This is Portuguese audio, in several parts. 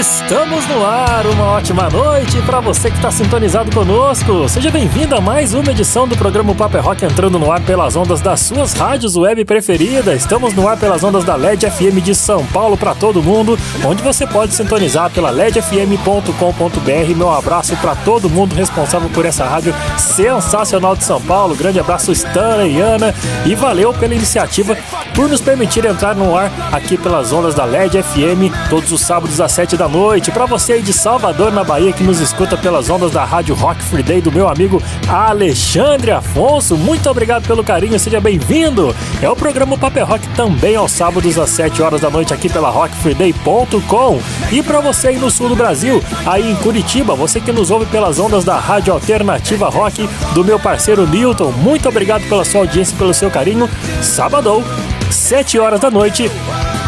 Estamos no ar, uma ótima noite para você que está sintonizado conosco. Seja bem-vindo a mais uma edição do programa Paper é Rock entrando no ar pelas ondas das suas rádios web preferidas. Estamos no ar pelas ondas da LED FM de São Paulo para todo mundo, onde você pode sintonizar pela ledfm.com.br. Meu abraço para todo mundo responsável por essa rádio sensacional de São Paulo. Grande abraço Stanley e Ana e valeu pela iniciativa por nos permitir entrar no ar aqui pelas ondas da LED FM todos os sábados às 7 da noite. Para você aí de Salvador, na Bahia, que nos escuta pelas ondas da Rádio Rock Free Day do meu amigo Alexandre Afonso, muito obrigado pelo carinho, seja bem-vindo. É o programa Paper Rock também aos sábados às 7 horas da noite aqui pela rockfreeday.com. E para você aí no sul do Brasil, aí em Curitiba, você que nos ouve pelas ondas da Rádio Alternativa Rock do meu parceiro Newton, muito obrigado pela sua audiência e pelo seu carinho. Sábado, 7 horas da noite,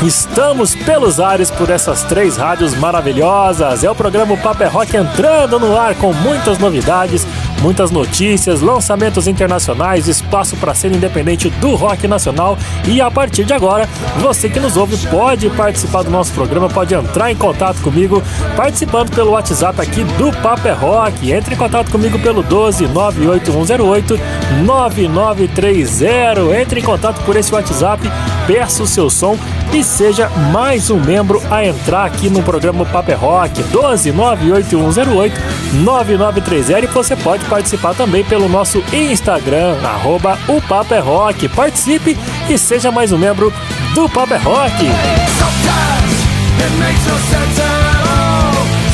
Estamos pelos ares por essas três rádios maravilhosas. É o programa Paper Rock entrando no ar com muitas novidades, muitas notícias, lançamentos internacionais, espaço para ser independente do rock nacional. E a partir de agora, você que nos ouve pode participar do nosso programa, pode entrar em contato comigo participando pelo WhatsApp aqui do Paper Rock. Entre em contato comigo pelo 12 98108 9930. Entre em contato por esse WhatsApp, peça o seu som e seja mais um membro a entrar aqui no programa Paper Rock 12 98108 9930 e você pode participar também pelo nosso Instagram, arroba o Paper Rock. Participe e seja mais um membro do Paper Rock.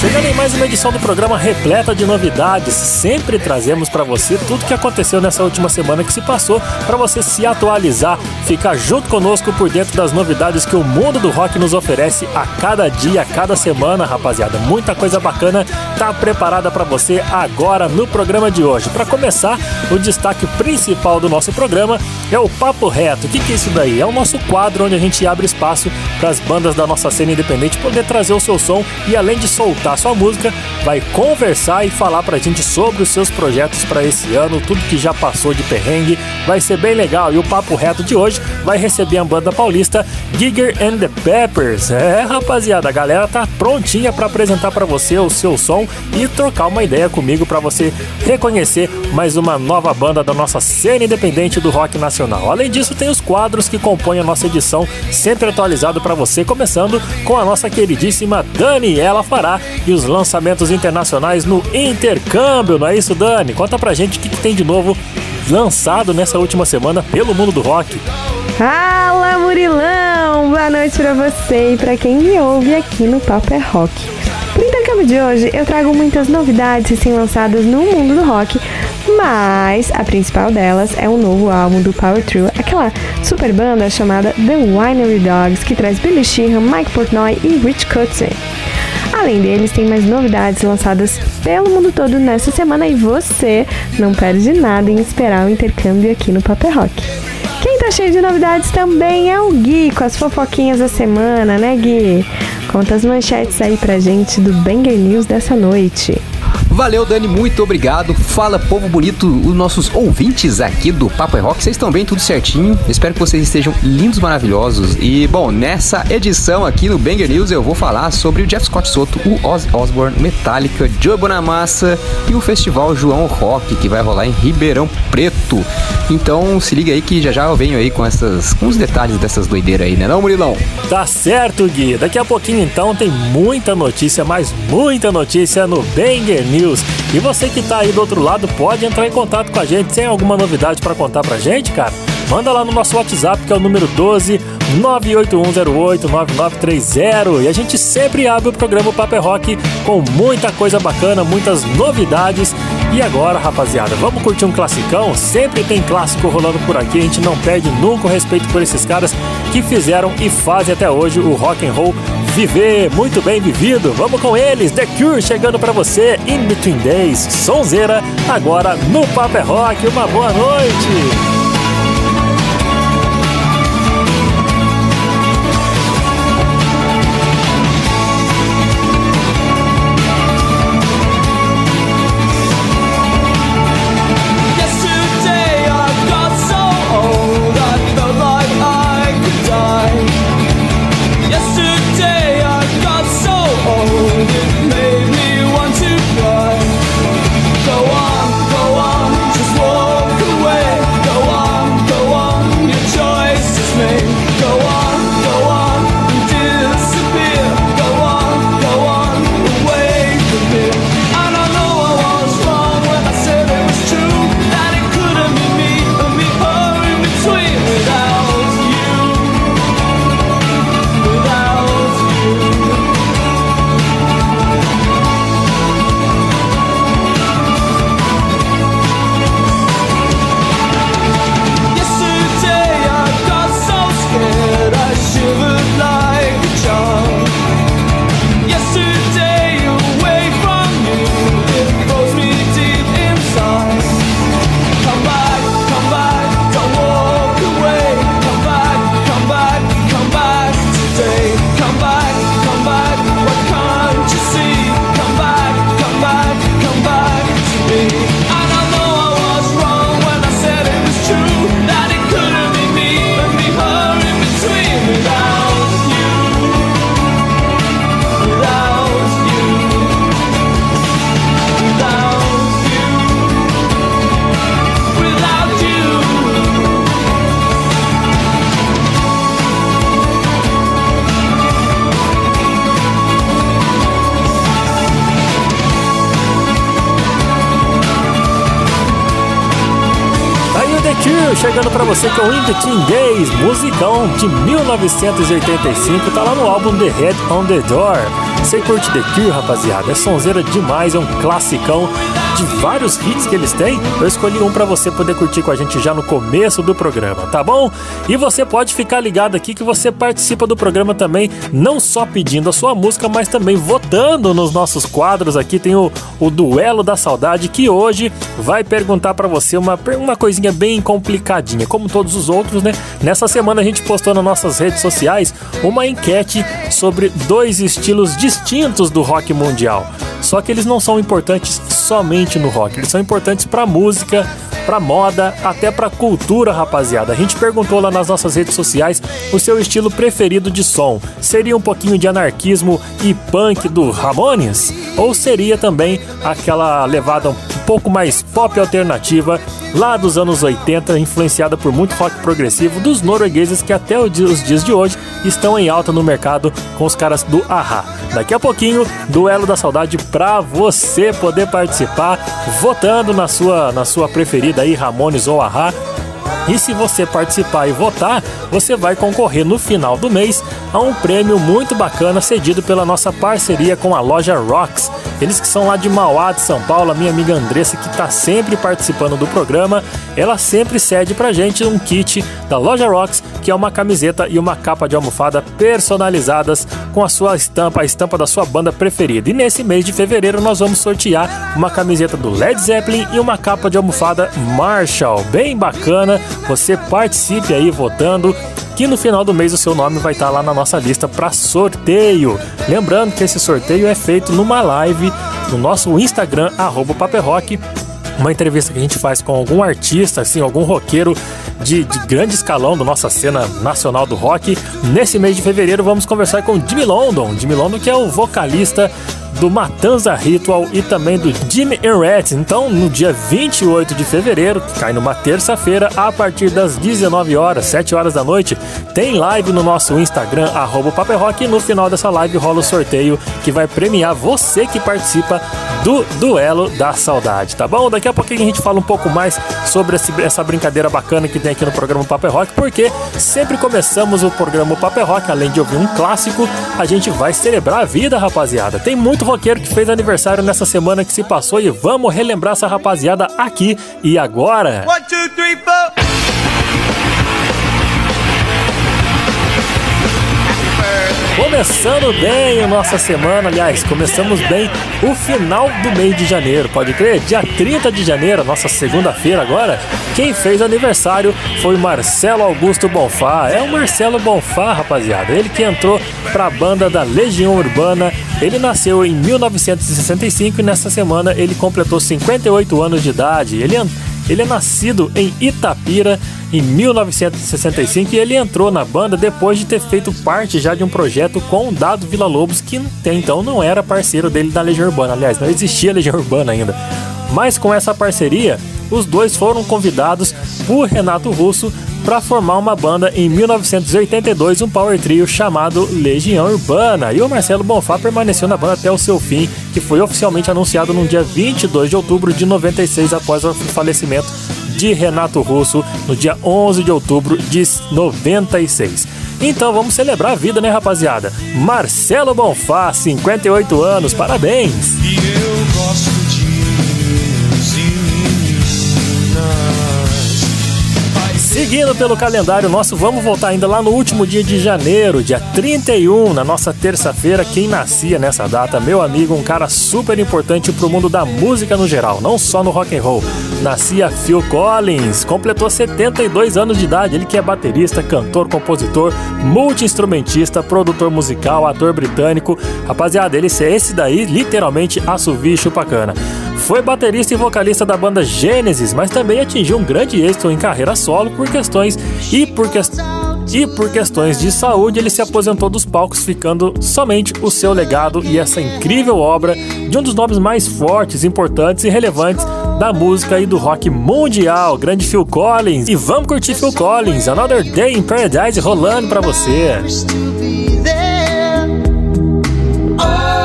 Chegando em mais uma edição do programa repleta de novidades, sempre trazemos para você tudo que aconteceu nessa última semana que se passou, para você se atualizar, ficar junto conosco por dentro das novidades que o mundo do rock nos oferece a cada dia, a cada semana, rapaziada. Muita coisa bacana tá preparada para você agora no programa de hoje. Para começar, o destaque principal do nosso programa é o Papo Reto. O que, que é isso daí? É o nosso quadro onde a gente abre espaço para as bandas da nossa cena independente poder trazer o seu som e além de soltar escutar sua música, vai conversar e falar pra gente sobre os seus projetos para esse ano, tudo que já passou de perrengue. Vai ser bem legal. E o papo reto de hoje vai receber a banda paulista Giger and the Peppers. É, rapaziada, a galera tá prontinha para apresentar para você o seu som e trocar uma ideia comigo para você reconhecer mais uma nova banda da nossa cena independente do rock nacional. Além disso, tem os quadros que compõem a nossa edição, sempre atualizado para você, começando com a nossa queridíssima Daniela Fará e os lançamentos internacionais no intercâmbio, não é isso, Dani? Conta pra gente o que, que tem de novo lançado nessa última semana pelo mundo do rock. Fala, Murilão! Boa noite pra você e pra quem me ouve aqui no Papo é Rock. Pro intercâmbio de hoje, eu trago muitas novidades recém-lançadas no mundo do rock, mas a principal delas é o um novo álbum do Power Trio, aquela super banda chamada The Winery Dogs, que traz Billy Sheehan, Mike Portnoy e Rich Kotzen. Além deles, tem mais novidades lançadas pelo mundo todo nessa semana e você não perde nada em esperar o intercâmbio aqui no Paper Rock. Quem tá cheio de novidades também é o Gui, com as fofoquinhas da semana, né, Gui? Conta as manchetes aí pra gente do Banger News dessa noite. Valeu, Dani, muito obrigado. Fala, povo bonito, os nossos ouvintes aqui do Papo é Rock. Vocês estão bem, tudo certinho? Espero que vocês estejam lindos, maravilhosos. E, bom, nessa edição aqui no Banger News eu vou falar sobre o Jeff Scott Soto, o Ozzy Osbourne, Metallica, Joe Bonamassa e o Festival João Rock, que vai rolar em Ribeirão Preto. Então, se liga aí que já já eu venho aí com, essas, com os detalhes dessas doideiras aí, né não, Murilão? Tá certo, Gui. Daqui a pouquinho, então, tem muita notícia, mas muita notícia no Banger News News. E você que tá aí do outro lado pode entrar em contato com a gente. Tem alguma novidade para contar pra gente, cara? Manda lá no nosso WhatsApp, que é o número 12 981089930. E a gente sempre abre o programa Paper Rock com muita coisa bacana, muitas novidades. E agora, rapaziada, vamos curtir um classicão? Sempre tem clássico rolando por aqui, a gente não perde nunca o respeito por esses caras que fizeram e fazem até hoje o rock and roll viver muito bem vivido. Vamos com eles, The Cure chegando para você, In Between Days, Sonzeira, agora no Paper Rock. Uma boa noite. Chegando para você com In Between Days, musicão de 1985, tá lá no álbum The Head on the Door. Você curte The Cure, rapaziada? É sonzeira demais, é um classicão de vários hits que eles têm. Eu escolhi um para você poder curtir com a gente já no começo do programa, tá bom? E você pode ficar ligado aqui que você participa do programa também, não só pedindo a sua música, mas também votando nos nossos quadros. Aqui tem o, o Duelo da Saudade, que hoje vai perguntar para você uma, uma coisinha bem complicadinha, como todos os outros, né? Nessa semana a gente postou nas nossas redes sociais uma enquete sobre dois estilos distintos do rock mundial. Só que eles não são importantes somente no rock, eles são importantes para música, para moda, até para cultura, rapaziada. A gente perguntou lá nas nossas redes sociais o seu estilo preferido de som. Seria um pouquinho de anarquismo e punk do Ramones? Ou seria também aquela levada pouco mais pop alternativa lá dos anos 80, influenciada por muito rock progressivo dos noruegueses que até os dias de hoje estão em alta no mercado com os caras do Aha. Daqui a pouquinho, duelo da saudade para você poder participar votando na sua na sua preferida aí Ramones ou Aha e se você participar e votar, você vai concorrer no final do mês a um prêmio muito bacana cedido pela nossa parceria com a loja Rocks. Eles que são lá de Mauá, de São Paulo, a minha amiga Andressa, que está sempre participando do programa, ela sempre cede pra gente um kit da loja Rocks, que é uma camiseta e uma capa de almofada personalizadas com a sua estampa, a estampa da sua banda preferida. E nesse mês de fevereiro nós vamos sortear uma camiseta do Led Zeppelin e uma capa de almofada Marshall, bem bacana você participe aí votando que no final do mês o seu nome vai estar lá na nossa lista para sorteio. Lembrando que esse sorteio é feito numa live no nosso Instagram @paperrock, uma entrevista que a gente faz com algum artista, assim, algum roqueiro de, de, grande escalão da nossa cena nacional do rock. Nesse mês de fevereiro vamos conversar com Jimmy London, Jimmy London que é o vocalista do Matanza Ritual e também do Jimmy Rat. Então, no dia 28 de fevereiro, que cai numa terça-feira, a partir das 19 horas, 7 horas da noite, tem live no nosso Instagram, arroba Rock, e no final dessa live rola o sorteio que vai premiar você que participa do Duelo da Saudade, tá bom? Daqui a pouquinho a gente fala um pouco mais sobre essa brincadeira bacana que tem aqui no programa Paper Rock, porque sempre começamos o programa Paper Rock, além de ouvir um clássico, a gente vai celebrar a vida, rapaziada. Tem muito roqueiro que fez aniversário nessa semana que se passou e vamos relembrar essa rapaziada aqui e agora. One, two, three, four. Começando bem a nossa semana, aliás, começamos bem o final do mês de janeiro, pode crer? Dia 30 de janeiro, nossa segunda-feira agora, quem fez aniversário foi Marcelo Augusto Bonfá. É o Marcelo Bonfá, rapaziada. Ele que entrou pra banda da Legião Urbana. Ele nasceu em 1965 e nessa semana ele completou 58 anos de idade. Ele ele é nascido em Itapira em 1965 e ele entrou na banda depois de ter feito parte já de um projeto com o Dado Vila Lobos, que até então não era parceiro dele da Legião Urbana. Aliás, não existia Legião Urbana ainda. Mas com essa parceria, os dois foram convidados por Renato Russo para formar uma banda em 1982, um power trio chamado Legião Urbana. E o Marcelo Bonfá permaneceu na banda até o seu fim, que foi oficialmente anunciado no dia 22 de outubro de 96, após o falecimento de Renato Russo no dia 11 de outubro de 96. Então vamos celebrar a vida, né, rapaziada? Marcelo Bonfá, 58 anos, parabéns! E eu gosto Seguindo pelo calendário nosso, vamos voltar ainda lá no último dia de janeiro, dia 31, na nossa terça-feira. Quem nascia nessa data, meu amigo, um cara super importante pro mundo da música no geral, não só no rock and roll. Nascia Phil Collins, completou 72 anos de idade. Ele que é baterista, cantor, compositor, multi-instrumentista, produtor musical, ator britânico. Rapaziada, ele é esse daí, literalmente assovia e chupacana. Foi baterista e vocalista da banda Gênesis, mas também atingiu um grande êxito em carreira solo por questões e por questões e por questões de saúde. Ele se aposentou dos palcos, ficando somente o seu legado e essa incrível obra de um dos nomes mais fortes, importantes e relevantes da música e do rock mundial, grande Phil Collins. E vamos curtir Phil Collins, Another Day in Paradise rolando para você. twice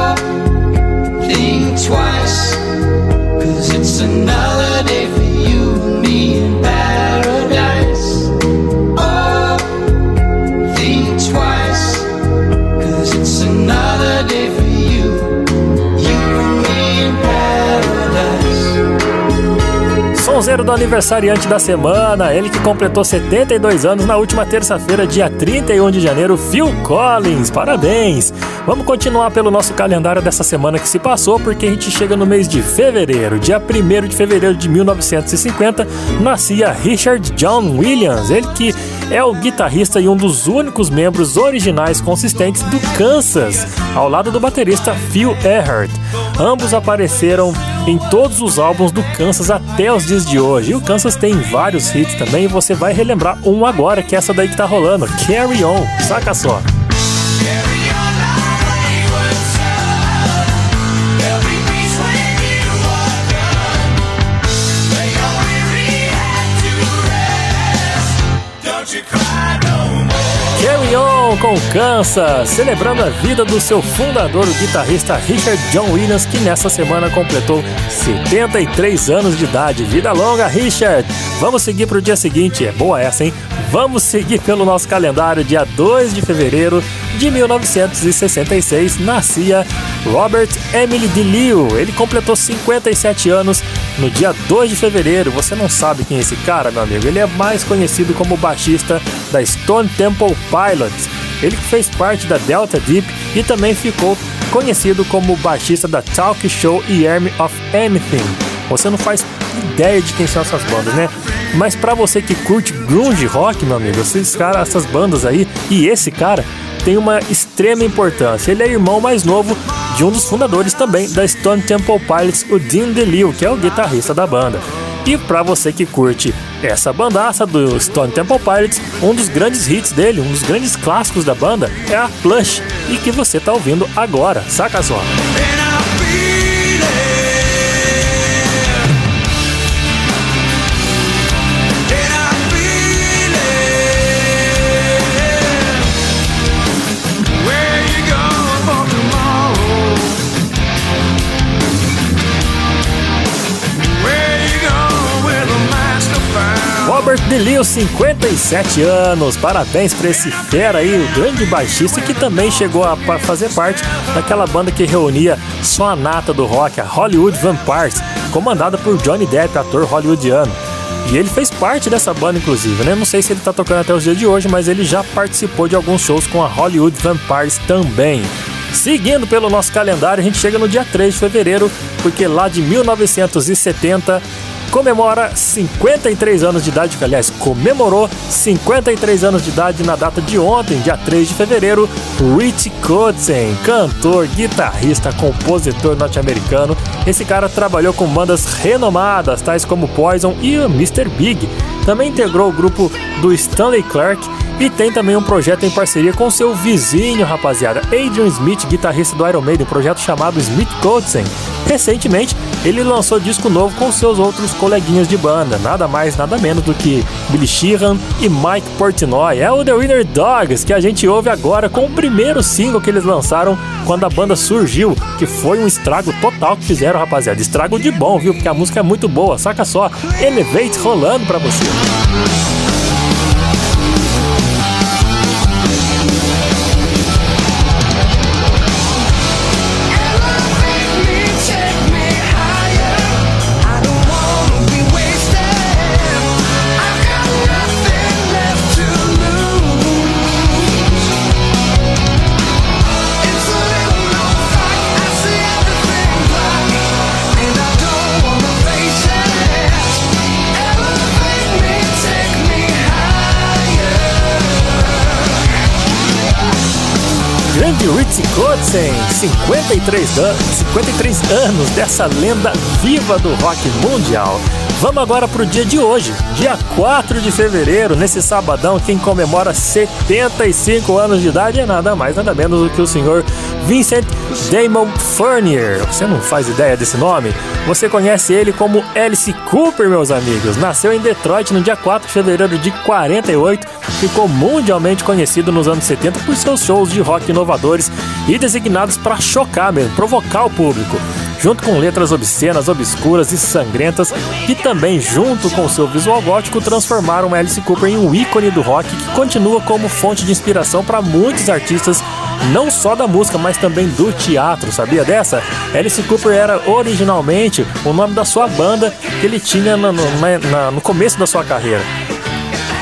personality Terceiro do aniversariante da semana, ele que completou 72 anos na última terça-feira, dia 31 de janeiro, Phil Collins. Parabéns! Vamos continuar pelo nosso calendário dessa semana que se passou, porque a gente chega no mês de fevereiro. Dia 1 de fevereiro de 1950, nascia Richard John Williams, ele que é o guitarrista e um dos únicos membros originais consistentes do Kansas, ao lado do baterista Phil Earhart. Ambos apareceram em todos os álbuns do Kansas até os dias de hoje. E o Kansas tem vários hits também, e você vai relembrar um agora, que é essa daí que tá rolando, Carry On, saca só. Com Kansas, celebrando a vida do seu fundador, o guitarrista Richard John Williams, que nessa semana completou 73 anos de idade. Vida longa, Richard! Vamos seguir para o dia seguinte, é boa essa, hein? Vamos seguir pelo nosso calendário, dia 2 de fevereiro de 1966, nascia Robert Emily DeLeo. Ele completou 57 anos no dia 2 de fevereiro. Você não sabe quem é esse cara, meu amigo? Ele é mais conhecido como baixista da Stone Temple Pilots. Ele fez parte da Delta Deep e também ficou conhecido como baixista da Talk Show e Army of Anything. Você não faz ideia de quem são essas bandas, né? Mas para você que curte grunge rock, meu amigo, esses caras, essas bandas aí e esse cara tem uma extrema importância. Ele é irmão mais novo de um dos fundadores também da Stone Temple Pilots, o Dean DeLeo, que é o guitarrista da banda. E para você que curte essa bandaça do Stone Temple Pilots, um dos grandes hits dele, um dos grandes clássicos da banda é a Plush, e que você tá ouvindo agora, saca só. Robert DeLeo, 57 anos. Parabéns para esse fera aí, o grande baixista que também chegou a fazer parte daquela banda que reunia só a nata do rock, a Hollywood Vampires, comandada por Johnny Depp, ator hollywoodiano. E ele fez parte dessa banda, inclusive, né? Não sei se ele tá tocando até os dias de hoje, mas ele já participou de alguns shows com a Hollywood Vampires também. Seguindo pelo nosso calendário, a gente chega no dia 3 de fevereiro, porque lá de 1970 comemora 53 anos de idade, aliás comemorou 53 anos de idade na data de ontem, dia 3 de fevereiro, Rich Kotzen, cantor, guitarrista, compositor norte-americano. Esse cara trabalhou com bandas renomadas, tais como Poison e Mr. Big. Também integrou o grupo do Stanley Clark e tem também um projeto em parceria com seu vizinho, rapaziada, Adrian Smith, guitarrista do Iron Maiden, um projeto chamado Smith Kotzen. Recentemente, ele lançou disco novo com seus outros coleguinhas de banda, nada mais, nada menos do que Billy Sheehan e Mike Portnoy. É o The Winner Dogs que a gente ouve agora com o primeiro single que eles lançaram quando a banda surgiu, que foi um estrago total que fizeram, rapaziada. Estrago de bom, viu? Porque a música é muito boa. Saca só, Elevate rolando pra você. Kotzen, 53, 53 anos dessa lenda viva do rock mundial. Vamos agora para o dia de hoje, dia 4 de fevereiro, nesse sabadão, quem comemora 75 anos de idade é nada mais, nada menos do que o senhor Vincent Damon Furnier. Você não faz ideia desse nome? Você conhece ele como Alice Cooper, meus amigos. Nasceu em Detroit no dia 4 de fevereiro de 48, ficou mundialmente conhecido nos anos 70 por seus shows de rock inovadores e designados para chocar mesmo, provocar o público junto com letras obscenas, obscuras e sangrentas, e também, junto com seu visual gótico, transformaram Alice Cooper em um ícone do rock que continua como fonte de inspiração para muitos artistas, não só da música, mas também do teatro. Sabia dessa? Alice Cooper era originalmente o nome da sua banda que ele tinha no, no, na, no começo da sua carreira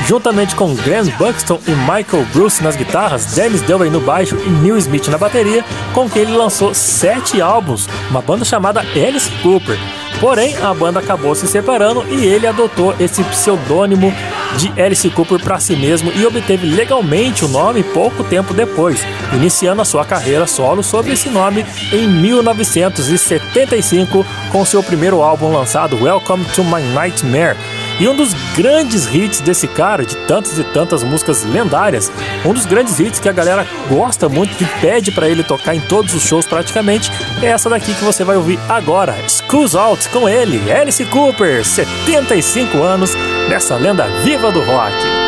juntamente com Graham Buxton e Michael Bruce nas guitarras, Dennis Dewey no baixo e Neil Smith na bateria, com quem ele lançou sete álbuns, uma banda chamada Alice Cooper. Porém, a banda acabou se separando e ele adotou esse pseudônimo de Alice Cooper para si mesmo e obteve legalmente o nome pouco tempo depois, iniciando a sua carreira solo sob esse nome em 1975 com seu primeiro álbum lançado Welcome to My Nightmare e um dos grandes hits desse cara, de tantas e tantas músicas lendárias, um dos grandes hits que a galera gosta muito, que pede para ele tocar em todos os shows praticamente, é essa daqui que você vai ouvir agora, Schools Out, com ele, Alice Cooper, 75 anos, nessa lenda viva do rock.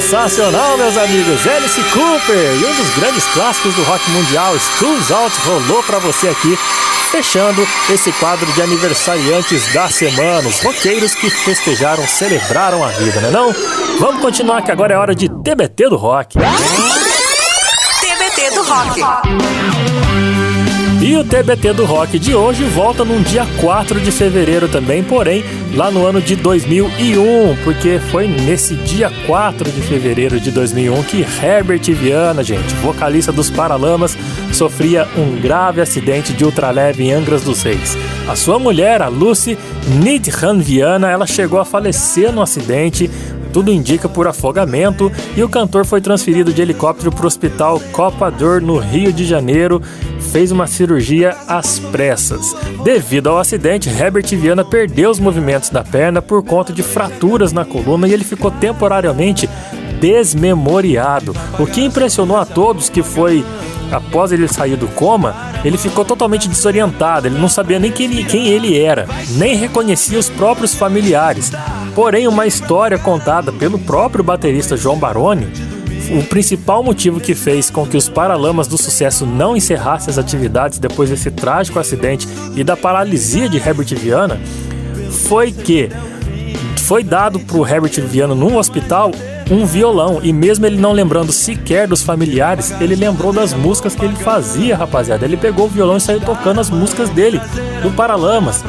Sensacional, meus amigos! Alice Cooper e um dos grandes clássicos do rock mundial, Schools Out, rolou para você aqui, fechando esse quadro de aniversariantes da semana, os roqueiros que festejaram, celebraram a vida, né não? Vamos continuar que agora é hora de TBT do rock. TBT do rock. E o TBT do Rock de hoje volta num dia 4 de fevereiro também, porém lá no ano de 2001, porque foi nesse dia 4 de fevereiro de 2001 que Herbert Viana, gente, vocalista dos Paralamas, sofria um grave acidente de ultraleve em Angras dos Reis. A sua mulher, a Lucy Nidhan Viana, ela chegou a falecer no acidente, tudo indica por afogamento e o cantor foi transferido de helicóptero para o hospital Copa Dor no Rio de Janeiro fez uma cirurgia às pressas. Devido ao acidente, Herbert Viana perdeu os movimentos da perna por conta de fraturas na coluna e ele ficou temporariamente desmemoriado. O que impressionou a todos que foi após ele sair do coma, ele ficou totalmente desorientado, ele não sabia nem quem ele, era, nem reconhecia os próprios familiares. Porém, uma história contada pelo próprio baterista João Baroni o principal motivo que fez com que os Paralamas do Sucesso não encerrassem as atividades depois desse trágico acidente e da paralisia de Herbert Viana foi que foi dado para o Herbert Viana num hospital um violão e mesmo ele não lembrando sequer dos familiares, ele lembrou das músicas que ele fazia, rapaziada. Ele pegou o violão e saiu tocando as músicas dele, do Paralamas.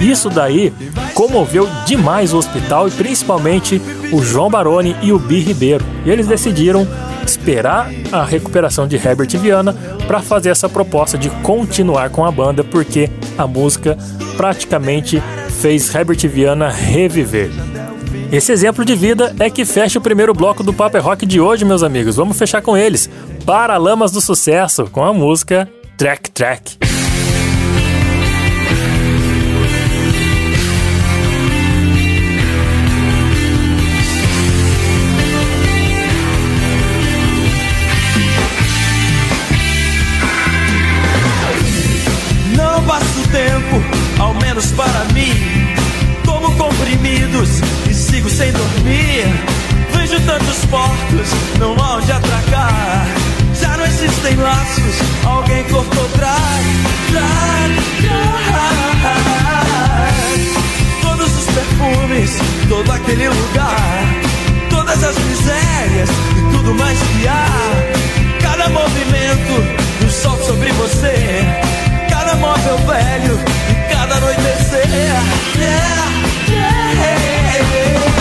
Isso daí comoveu demais o hospital e principalmente o João Baroni e o Bi Ribeiro. E eles decidiram esperar a recuperação de Herbert Viana para fazer essa proposta de continuar com a banda, porque a música praticamente fez Herbert Viana reviver. Esse exemplo de vida é que fecha o primeiro bloco do Paper Rock de hoje, meus amigos. Vamos fechar com eles. Paralamas do Sucesso, com a música Track Track. E sigo sem dormir. Vejo tantos portos, não há onde atracar. Já não existem laços, alguém cortou trás. Trás, trás. Todos os perfumes, todo aquele lugar. Todas as misérias e tudo mais que há. Cada movimento do sol sobre você. Cada móvel velho e cada anoitecer. Yeah, yeah. Dame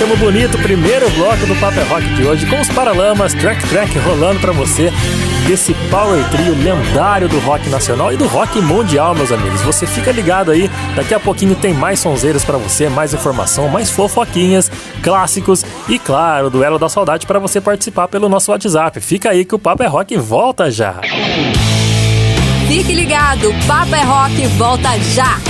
Fechamos bonito o primeiro bloco do Paper Rock de hoje com os Paralamas Track Track rolando pra você desse Power Trio lendário do rock nacional e do rock mundial, meus amigos. Você fica ligado aí, daqui a pouquinho tem mais sonzeiros pra você, mais informação, mais fofoquinhas, clássicos e claro, duelo da saudade pra você participar pelo nosso WhatsApp. Fica aí que o Paper Rock volta já. Fique ligado, Papo é Rock volta já.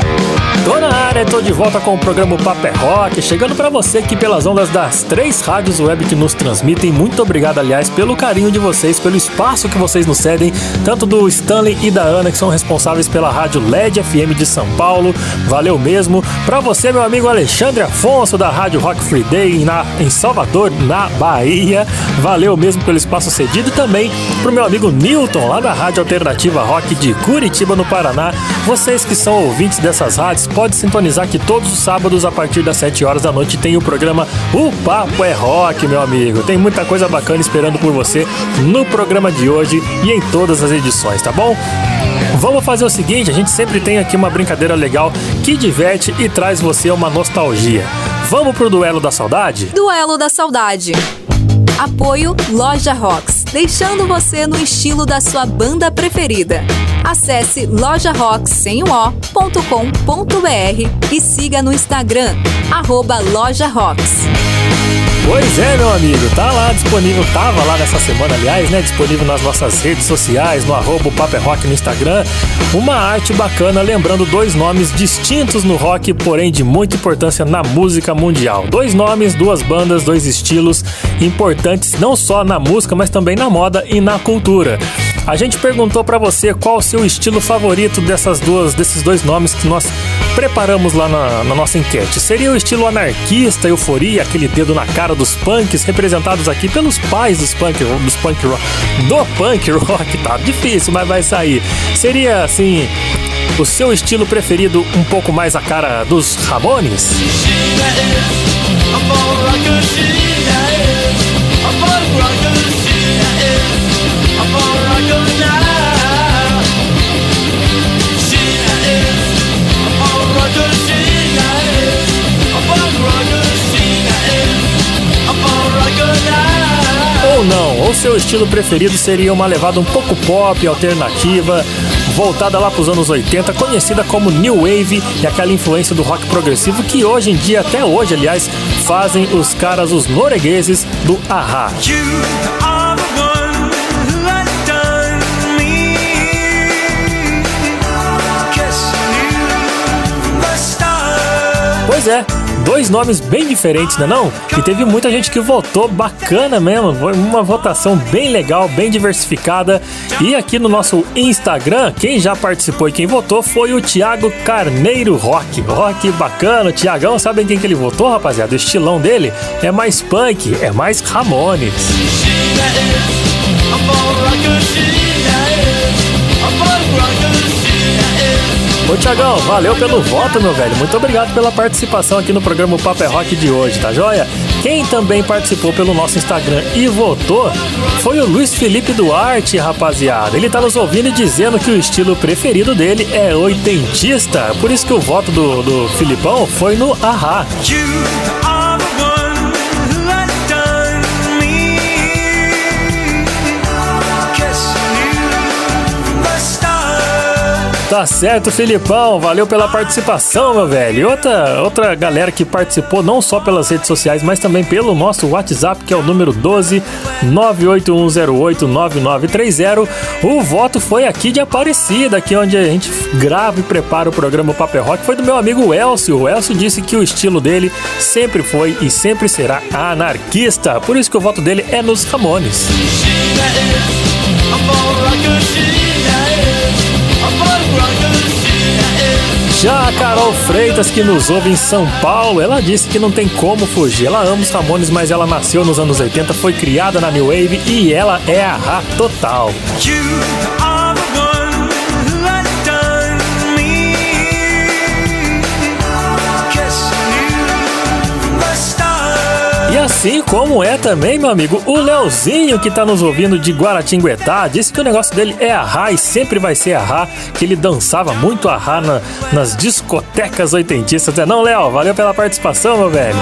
Tô na área, tô de volta com o programa Papo é Rock, chegando pra você aqui pelas ondas das três rádios web que nos transmitem. Muito obrigado, aliás, pelo carinho de vocês, pelo espaço que vocês nos cedem, tanto do Stanley e da Ana, que são responsáveis pela rádio LED FM de São Paulo. Valeu mesmo. Pra você, meu amigo Alexandre Afonso, da rádio Rock Free Day na, em Salvador, na Bahia. Valeu mesmo pelo espaço cedido e também pro meu amigo Newton, lá da Rádio Alternativa Rock de Curitiba, no Paraná. Vocês que são ouvintes dessas rádios, pode sintonizar que todos os sábados, a partir das 7 horas da noite, tem o programa O Papo é Rock, meu amigo. Tem muita coisa bacana esperando por você no programa de hoje e em todas as edições, tá bom? Vamos fazer o seguinte: a gente sempre tem aqui uma brincadeira legal que diverte e traz você uma nostalgia. Vamos pro duelo da saudade? Duelo da Saudade. Apoio Loja Rocks, deixando você no estilo da sua banda preferida. Acesse lojarocks.com.br e siga no Instagram, arroba Loja Rocks. Pois é, meu amigo, tá lá disponível, tava lá nessa semana, aliás, né? Disponível nas nossas redes sociais, no arroba Paper Rock no Instagram. Uma arte bacana, lembrando dois nomes distintos no rock, porém de muita importância na música mundial. Dois nomes, duas bandas, dois estilos importantes não só na música, mas também na moda e na cultura. A gente perguntou para você qual o seu estilo favorito dessas duas, desses dois nomes que nós preparamos lá na, na, nossa enquete. Seria o estilo anarquista, euforia, aquele dedo na cara dos punks, representados aqui pelos pais dos punk, dos punk rock, do punk rock, tá difícil, mas vai sair. Seria assim. O seu estilo preferido um pouco mais a cara dos Ramones? Ou seu estilo preferido seria uma levada um pouco pop, alternativa, voltada lá para os anos 80, conhecida como New Wave e aquela influência do rock progressivo que hoje em dia, até hoje, aliás, fazem os caras, os noruegueses do Ahá. Pois é, dois nomes bem diferentes, né não? E teve muita gente que votou bacana mesmo, foi uma votação bem legal, bem diversificada. E aqui no nosso Instagram, quem já participou e quem votou foi o Thiago Carneiro Rock. Rock bacana, o Tiagão, sabem quem que ele votou, rapaziada? O estilão dele é mais punk, é mais Ramones. Ô Tiagão, valeu pelo voto, meu velho. Muito obrigado pela participação aqui no programa Paper Rock de hoje, tá joia? Quem também participou pelo nosso Instagram e votou foi o Luiz Felipe Duarte, rapaziada. Ele tá nos ouvindo e dizendo que o estilo preferido dele é oitentista. Por isso que o voto do, do Filipão foi no Ahá. Tá certo, Filipão. Valeu pela participação, meu velho. E outra, outra galera que participou não só pelas redes sociais, mas também pelo nosso WhatsApp, que é o número 12 981089930. O voto foi aqui de Aparecida, aqui onde a gente grava e prepara o programa Paper Rock. Foi do meu amigo Elcio. O Elcio disse que o estilo dele sempre foi e sempre será anarquista. Por isso que o voto dele é nos Ramones. Já a Carol Freitas, que nos ouve em São Paulo, ela disse que não tem como fugir. Ela ama os Ramones, mas ela nasceu nos anos 80, foi criada na New Wave e ela é a Rá total. E assim como é também, meu amigo, o Leozinho que tá nos ouvindo de Guaratinguetá, disse que o negócio dele é arrar e sempre vai ser arrar, que ele dançava muito arrar na, nas discotecas oitentistas. É não, Léo? Valeu pela participação, meu velho.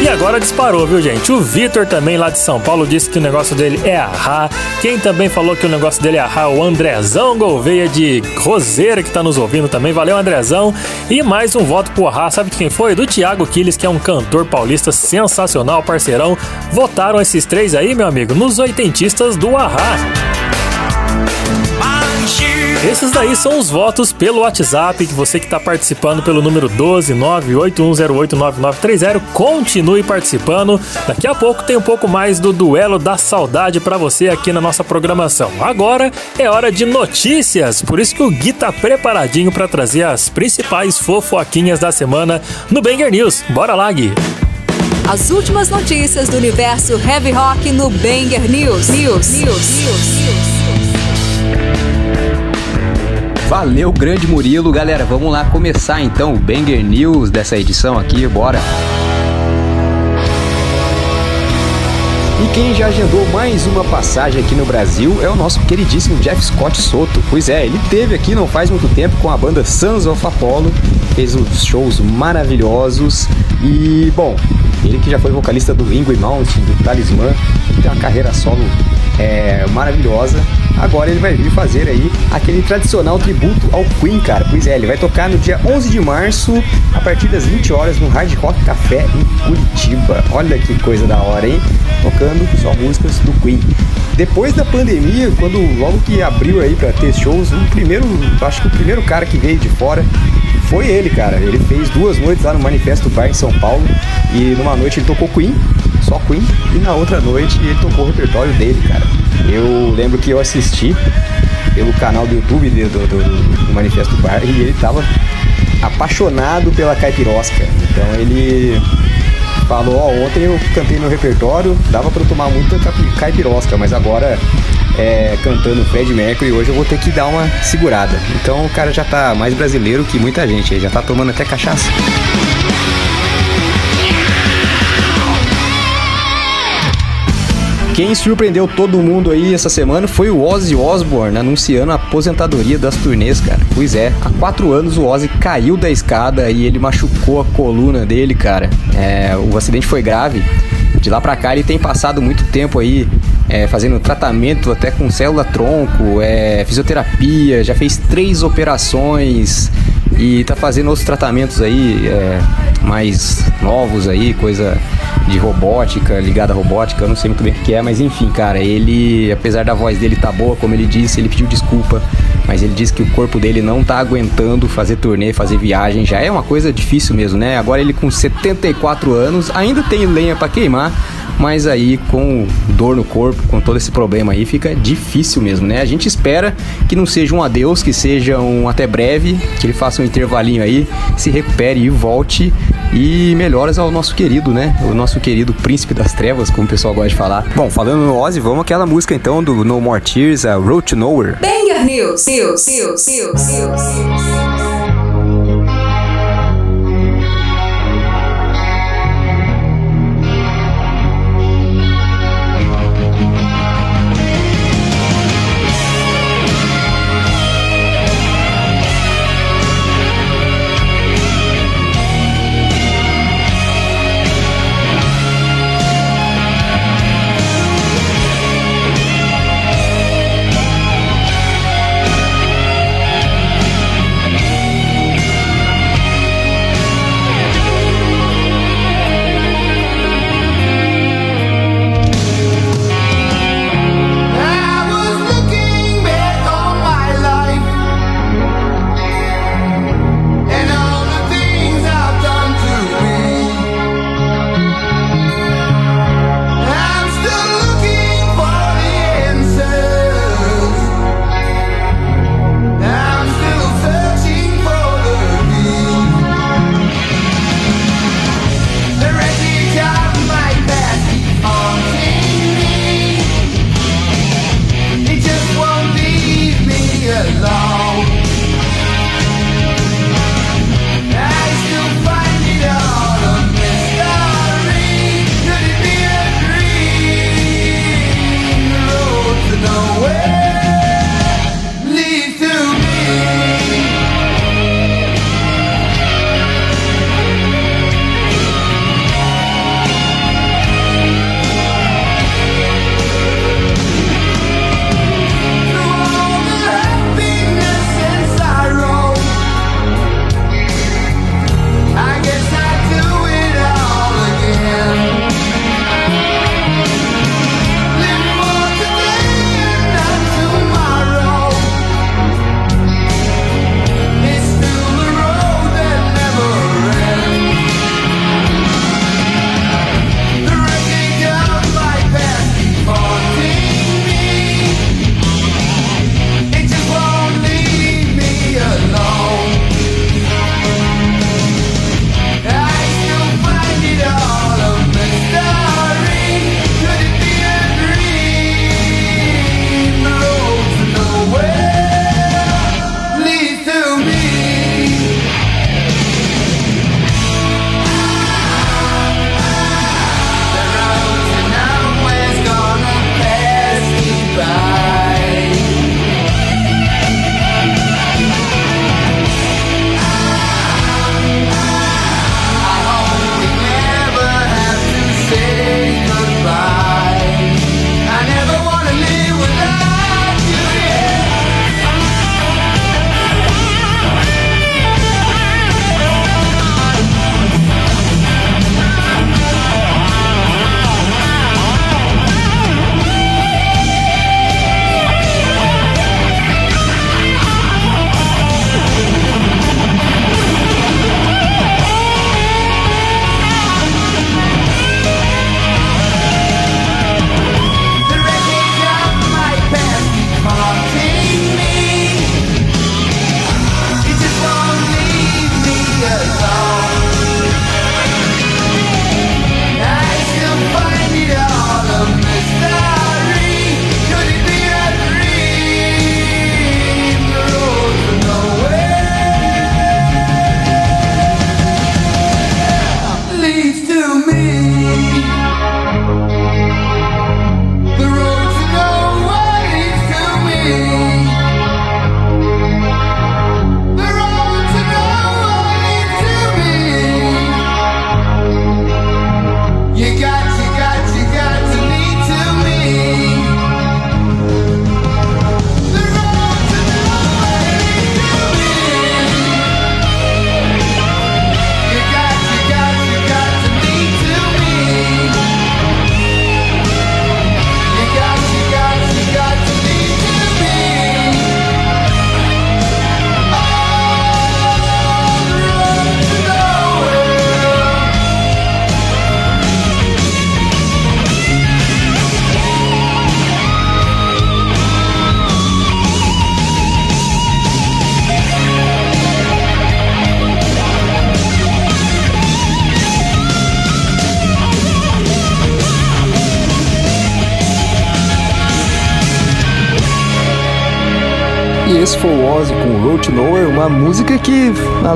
E agora disparou, viu, gente? O Vitor também lá de São Paulo disse que o negócio dele é arrar. Quem também falou que o negócio dele é arrar é o Andrezão Gouveia de Roseira que tá nos ouvindo também. Valeu, Andrezão. E mais um voto pro arrar. Sabe quem foi? Do Thiago Quiles, que é um cantor paulista sensacional, parceirão. Votaram esses três aí, meu amigo, nos oitentistas do arrar. Esses daí são os votos pelo WhatsApp, que você que está participando pelo número 12981089930, continue participando. Daqui a pouco tem um pouco mais do duelo da saudade para você aqui na nossa programação. Agora é hora de notícias, por isso que o Gui tá preparadinho para trazer as principais fofoquinhas da semana no Banger News. Bora lá, Gui. As últimas notícias do universo heavy rock no Banger News. News. News. News. Valeu, grande Murilo. Galera, vamos lá começar então o Banger News dessa edição aqui, bora. E quem já agendou mais uma passagem aqui no Brasil é o nosso queridíssimo Jeff Scott Soto. Pois é, ele teve aqui não faz muito tempo com a banda Sons of Apollo, fez uns shows maravilhosos e, bom, ele que já foi vocalista do Ringo Mountain, do Talismã, tem uma carreira solo é, maravilhosa. Agora ele vai vir fazer aí aquele tradicional tributo ao Queen, cara. Pois é, ele vai tocar no dia 11 de março, a partir das 20 horas, no Hard Rock Café em Curitiba. Olha que coisa da hora, hein? Tocando só músicas do Queen. Depois da pandemia, quando logo que abriu aí para ter shows, o primeiro, acho que o primeiro cara que veio de fora foi ele, cara. Ele fez duas noites lá no Manifesto Bar em São Paulo e numa noite ele tocou Queen, só Queen, e na outra noite ele tocou o repertório dele, cara. Eu lembro que eu assisti pelo canal do YouTube do, do, do, do Manifesto Bar e ele tava apaixonado pela caipirosca. Então ele falou, ó, oh, ontem eu cantei meu repertório, dava para tomar muita caipirosca, mas agora é, cantando Fred Mercury, hoje eu vou ter que dar uma segurada. Então o cara já tá mais brasileiro que muita gente, ele já tá tomando até cachaça. Quem surpreendeu todo mundo aí essa semana foi o Ozzy Osbourne anunciando a aposentadoria das turnês, cara. Pois é, há quatro anos o Ozzy caiu da escada e ele machucou a coluna dele, cara. É, o acidente foi grave. De lá pra cá ele tem passado muito tempo aí é, fazendo tratamento até com célula-tronco, é, fisioterapia, já fez três operações e tá fazendo outros tratamentos aí é, mais novos aí, coisa de robótica, ligada à robótica, eu não sei muito bem o que é, mas enfim, cara, ele, apesar da voz dele tá boa, como ele disse, ele pediu desculpa, mas ele disse que o corpo dele não tá aguentando fazer turnê, fazer viagem, já é uma coisa difícil mesmo, né? Agora ele com 74 anos, ainda tem lenha para queimar, mas aí com dor no corpo, com todo esse problema aí, fica difícil mesmo, né? A gente espera que não seja um adeus, que seja um até breve, que ele faça um intervalinho aí, se recupere e volte e melhoras ao nosso querido, né? O nosso querido príncipe das trevas, como o pessoal gosta de falar. Bom, falando no Ozzy, vamos aquela música então do No More Tears, a Road to Nowhere. Banger News, News, News, News, News,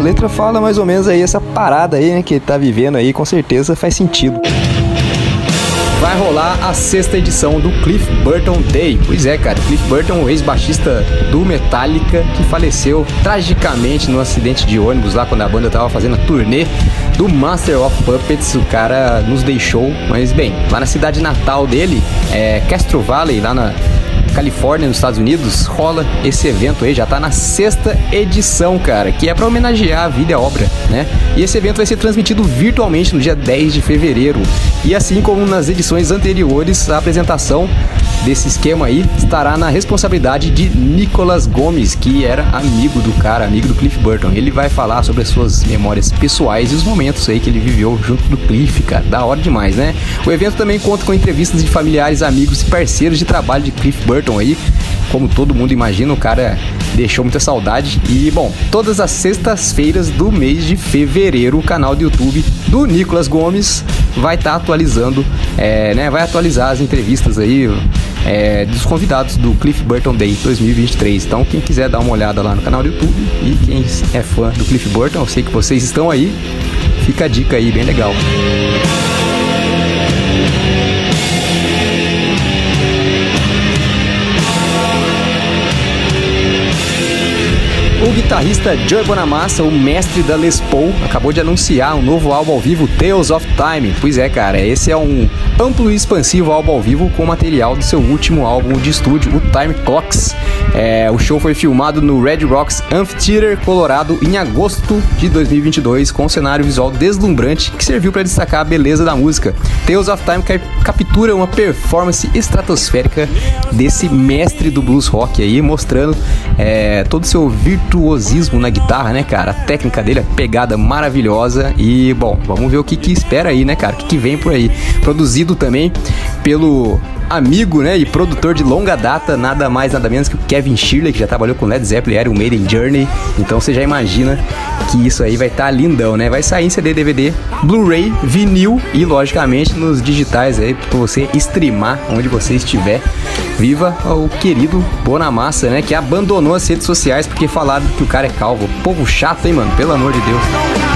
letra fala mais ou menos aí essa parada aí, né, que ele tá vivendo aí, com certeza faz sentido vai rolar a sexta edição do Cliff Burton Day. Pois é, cara, Cliff Burton, o ex-baixista do Metallica, que faleceu tragicamente no acidente de ônibus lá quando a banda tava fazendo a turnê do Master of Puppets. O cara nos deixou, mas bem, lá na cidade natal dele, é Castro Valley, lá na Califórnia, nos Estados Unidos, rola esse evento aí, já tá na sexta edição, cara, que é para homenagear a vida e a obra, né? E esse evento vai ser transmitido virtualmente no dia 10 de fevereiro. E assim como nas edições anteriores, a apresentação desse esquema aí estará na responsabilidade de Nicolas Gomes, que era amigo do cara, amigo do Cliff Burton. Ele vai falar sobre as suas memórias pessoais e os momentos aí que ele viveu junto do Cliff, cara. Da hora demais, né? O evento também conta com entrevistas de familiares, amigos e parceiros de trabalho de Cliff Burton aí. Como todo mundo imagina, o cara deixou muita saudade. E, bom, todas as sextas-feiras do mês de fevereiro, o canal do YouTube do Nicolas Gomes vai estar tá atualizando, é, né? Vai atualizar as entrevistas aí é, dos convidados do Cliff Burton Day 2023. Então, quem quiser dar uma olhada lá no canal do YouTube e quem é fã do Cliff Burton, eu sei que vocês estão aí, fica a dica aí, bem legal. O guitarrista Joey Bonamassa, o mestre da Les Paul, acabou de anunciar um novo álbum ao vivo, Tales of Time. Pois é, cara, esse é um amplo e expansivo álbum ao vivo com material do seu último álbum de estúdio, o Time Clocks. É, o show foi filmado no Red Rocks Amphitheater, Colorado, em agosto de 2022, com um cenário visual deslumbrante que serviu para destacar a beleza da música. Tales of Time captura uma performance estratosférica desse mestre do blues rock aí, mostrando é, todo o seu virtuosismo na guitarra, né, cara? A técnica dele, a pegada maravilhosa. E, bom, vamos ver o que, que espera aí, né, cara? O que, que vem por aí. Produzido também pelo amigo, né, e produtor de longa data, nada mais, nada menos que o Kevin Shirley, que já trabalhou com Led Zeppelin, era o Maiden Journey. Então você já imagina que isso aí vai estar tá lindão, né? Vai sair em CD, DVD, Blu-ray, vinil e, logicamente, nos digitais aí para você streamar onde você estiver. Viva o querido Bonamassa, né, que abandonou as redes sociais porque falaram que o cara é calvo. Povo chato, hein, mano? Pelo amor de Deus.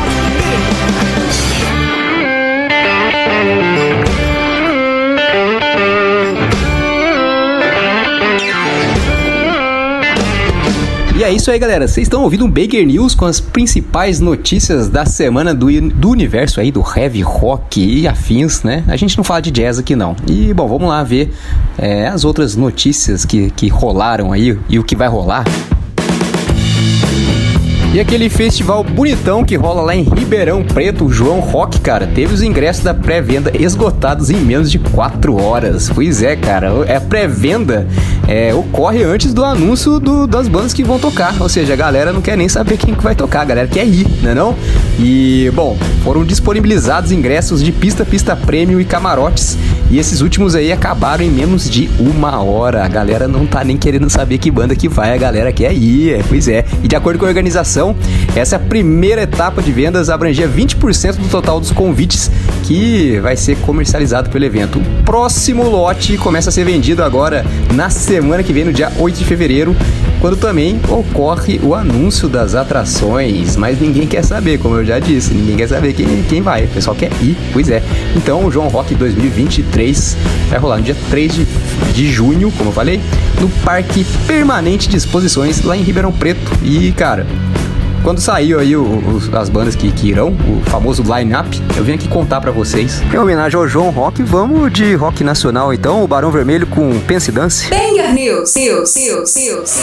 É isso aí, galera. Vocês estão ouvindo um Baker News com as principais notícias da semana do, do universo aí, do heavy rock e afins, né? A gente não fala de jazz aqui, não. E, bom, vamos lá ver é, as outras notícias que, que rolaram aí e o que vai rolar. E aquele festival bonitão que rola lá em Ribeirão Preto, o João Rock, cara, teve os ingressos da pré-venda esgotados em menos de 4 horas. Pois é, cara, é pré-venda é, ocorre antes do anúncio do, das bandas que vão tocar. Ou seja, a galera não quer nem saber quem que vai tocar, a galera quer ir, né não? E, bom, foram disponibilizados ingressos de pista, pista prêmio e camarotes. E esses últimos aí acabaram em menos de uma hora. A galera não tá nem querendo saber que banda que vai, a galera quer ir, é, pois é. E de acordo com a organização, então, essa é primeira etapa de vendas abrangia 20% do total dos convites que vai ser comercializado pelo evento. O próximo lote começa a ser vendido agora na semana que vem, no dia 8 de fevereiro, quando também ocorre o anúncio das atrações, mas ninguém quer saber, como eu já disse, ninguém quer saber quem, quem vai, o pessoal quer ir, pois é. Então o João Rock 2023 vai rolar no dia 3 de, de junho, como eu falei, no Parque Permanente de Exposições lá em Ribeirão Preto. E, cara, quando saiu aí o, o, as bandas que, que irão, o famoso line-up, eu vim aqui contar para vocês. Em homenagem ao João Rock, vamos de rock nacional então, o Barão Vermelho com Pense Dance. Banger News, News, News, News.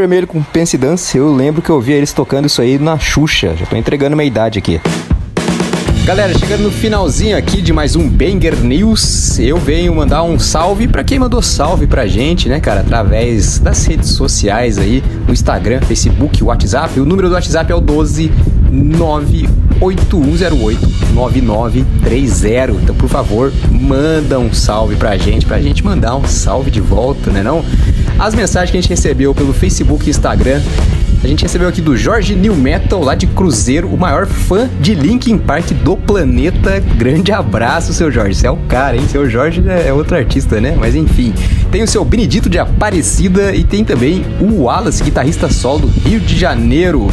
Vermelho com Pense Dance, eu lembro que eu via eles tocando isso aí na Xuxa. Já tô entregando minha idade aqui. Galera, chegando no finalzinho aqui de mais um Banger News, eu venho mandar um salve pra quem mandou salve pra gente, né, cara, através das redes sociais aí, no Instagram, Facebook, WhatsApp. O número do WhatsApp é o 12 98108 9930. Então, por favor, manda um salve pra gente, pra gente mandar um salve de volta, né não? As mensagens que a gente recebeu pelo Facebook e Instagram a gente recebeu aqui do Jorge New Metal, lá de Cruzeiro, o maior fã de Linkin Park do planeta. Grande abraço, seu Jorge. Você é o cara, hein? Seu Jorge é é outro artista, né? Mas enfim. Tem o seu Benedito de Aparecida e tem também o Wallace, guitarrista solo do Rio de Janeiro.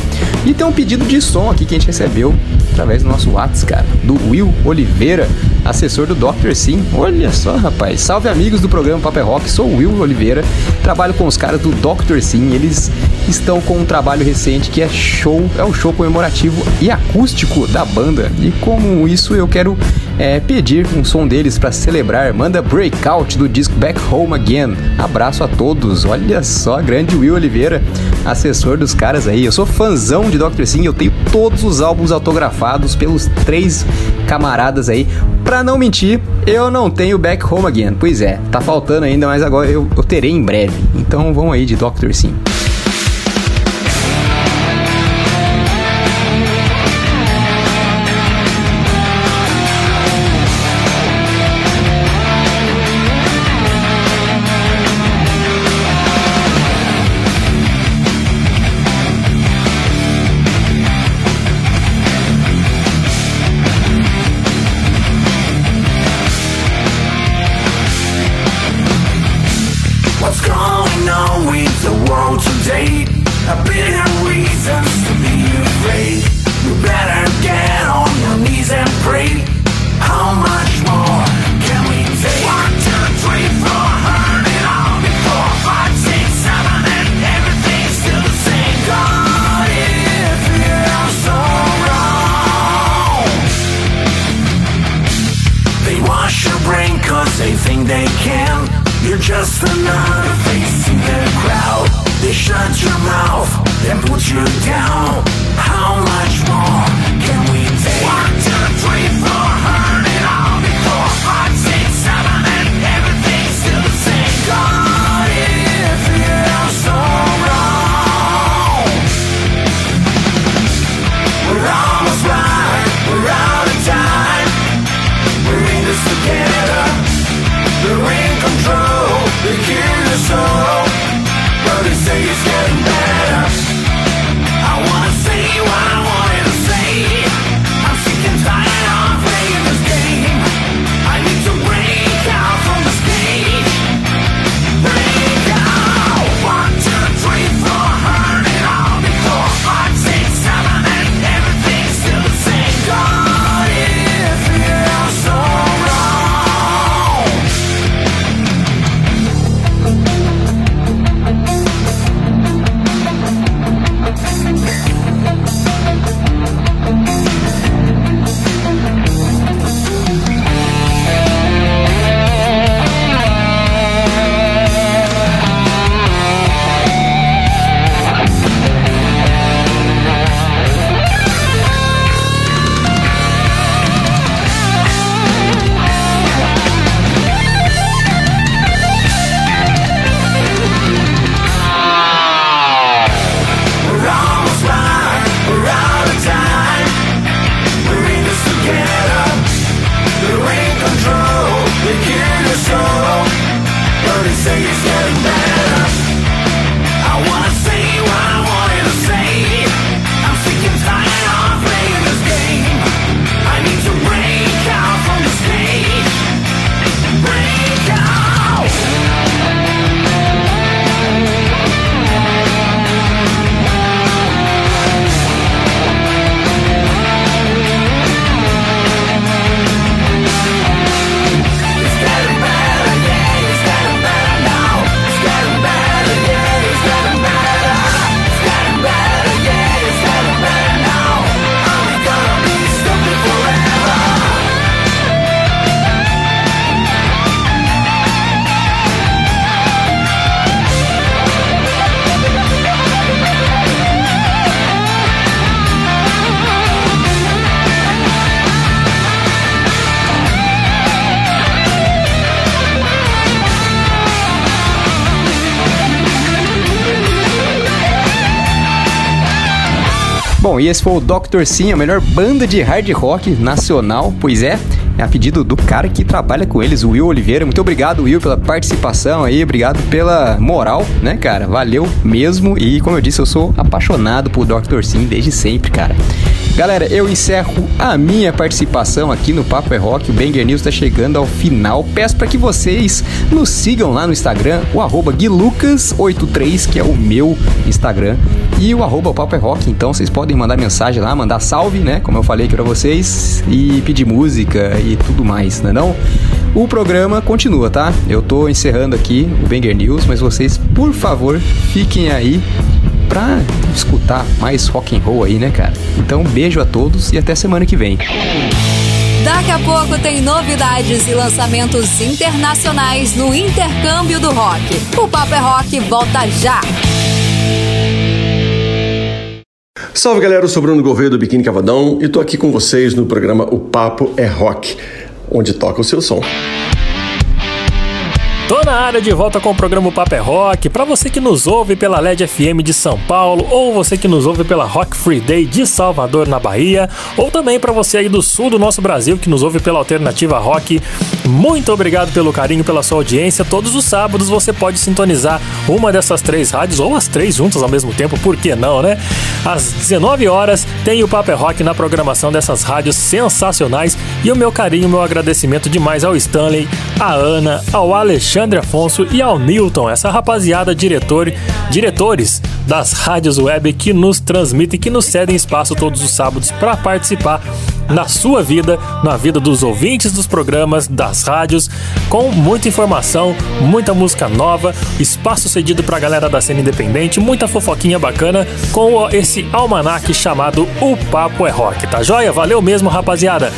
E tem um pedido de som aqui que a gente recebeu através do nosso WhatsApp, cara, do Will Oliveira, assessor do Dr. Sim. Olha só, rapaz. Salve amigos do programa Paper Rock, sou o Will Oliveira, trabalho com os caras do Dr. Sim. Eles estão com um trabalho recente que é show, é o show comemorativo e acústico da banda. E como isso eu quero é, pedir um som deles para celebrar. Manda Breakout do disco Back Home Again. Abraço a todos. Olha só, grande Will Oliveira, assessor dos caras aí. Eu sou fãzão de Dr. Sim, eu tenho todos os álbuns autografados pelos três camaradas aí. Pra não mentir, eu não tenho Back Home Again. Pois é, tá faltando ainda, mas agora eu, eu terei em breve. Então vamos aí de Dr. Sim. Bom, e esse foi o Dr. Sim, a melhor banda de hard rock nacional, pois é, é a pedido do cara que trabalha com eles, o Will Oliveira. Muito obrigado, Will, pela participação aí, obrigado pela moral, né, cara? Valeu mesmo. E como eu disse, eu sou apaixonado por Dr. Sim desde sempre, cara. Galera, eu encerro a minha participação aqui no Papo é Rock. O Banger News está chegando ao final. Peço para que vocês nos sigam lá no Instagram, o arroba guilucas83, que é o meu Instagram, e o arroba Papo é Rock. Então vocês podem mandar mensagem lá, mandar salve, né? Como eu falei aqui para vocês, e pedir música e tudo mais, né não? O programa continua, tá? Eu tô encerrando aqui o Banger News, mas vocês, por favor, fiquem aí pra escutar mais rock and roll aí, né, cara? Então, beijo a todos e até semana que vem. Daqui a pouco tem novidades e lançamentos internacionais no intercâmbio do rock. O Papo é Rock volta já! Salve galera, eu sou Bruno Gouveia do Biquíni Cavadão e tô aqui com vocês no programa O Papo é Rock, onde toca o seu som. Tô na área de volta com o programa Paper é Rock. Para você que nos ouve pela LED FM de São Paulo, ou você que nos ouve pela Rock Free Day de Salvador, na Bahia, ou também para você aí do sul do nosso Brasil que nos ouve pela Alternativa Rock, muito obrigado pelo carinho, pela sua audiência. Todos os sábados você pode sintonizar uma dessas três rádios, ou as três juntas ao mesmo tempo, por que não, né? Às 19 horas tem o Paper é Rock na programação dessas rádios sensacionais. E o meu carinho, meu agradecimento demais ao Stanley, à Ana, ao Alexandre. Alexandre Afonso e ao Newton, essa rapaziada diretor, diretores das rádios web que nos transmitem, que nos cedem espaço todos os sábados para participar na sua vida, na vida dos ouvintes dos programas, das rádios, com muita informação, muita música nova, espaço cedido para a galera da cena independente, muita fofoquinha bacana com esse almanac chamado O Papo é Rock, tá joia? Valeu mesmo, rapaziada!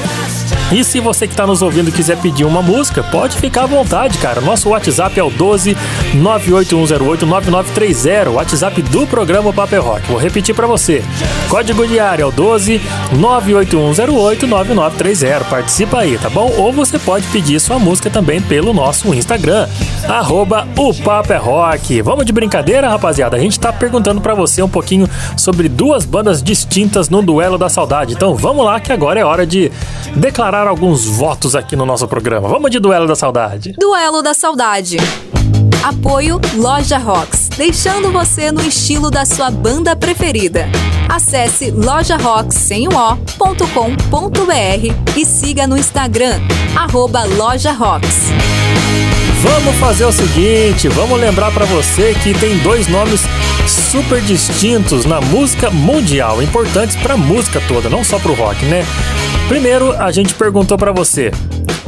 E se você que está nos ouvindo quiser pedir uma música, pode ficar à vontade, cara. Nosso WhatsApp é o 12 98108 9930, WhatsApp do programa Paper Rock. Vou repetir para você. Código de área é o 12 98108 9930. Participa aí, tá bom? Ou você pode pedir sua música também pelo nosso Instagram, arroba o Paper Rock. Vamos de brincadeira, rapaziada? A gente tá perguntando para você um pouquinho sobre duas bandas distintas no duelo da saudade. Então vamos lá que agora é hora de declarar alguns votos aqui no nosso programa. Vamos de Duelo da Saudade. Duelo da Saudade. Apoio Loja Rocks, deixando você no estilo da sua banda preferida. Acesse lojarocks.com.br e siga no Instagram, arroba Loja Rocks. Vamos fazer o seguinte, vamos lembrar para você que tem dois nomes super distintos na música mundial, importantes para a música toda, não só para o rock, né? Primeiro, a gente perguntou para você,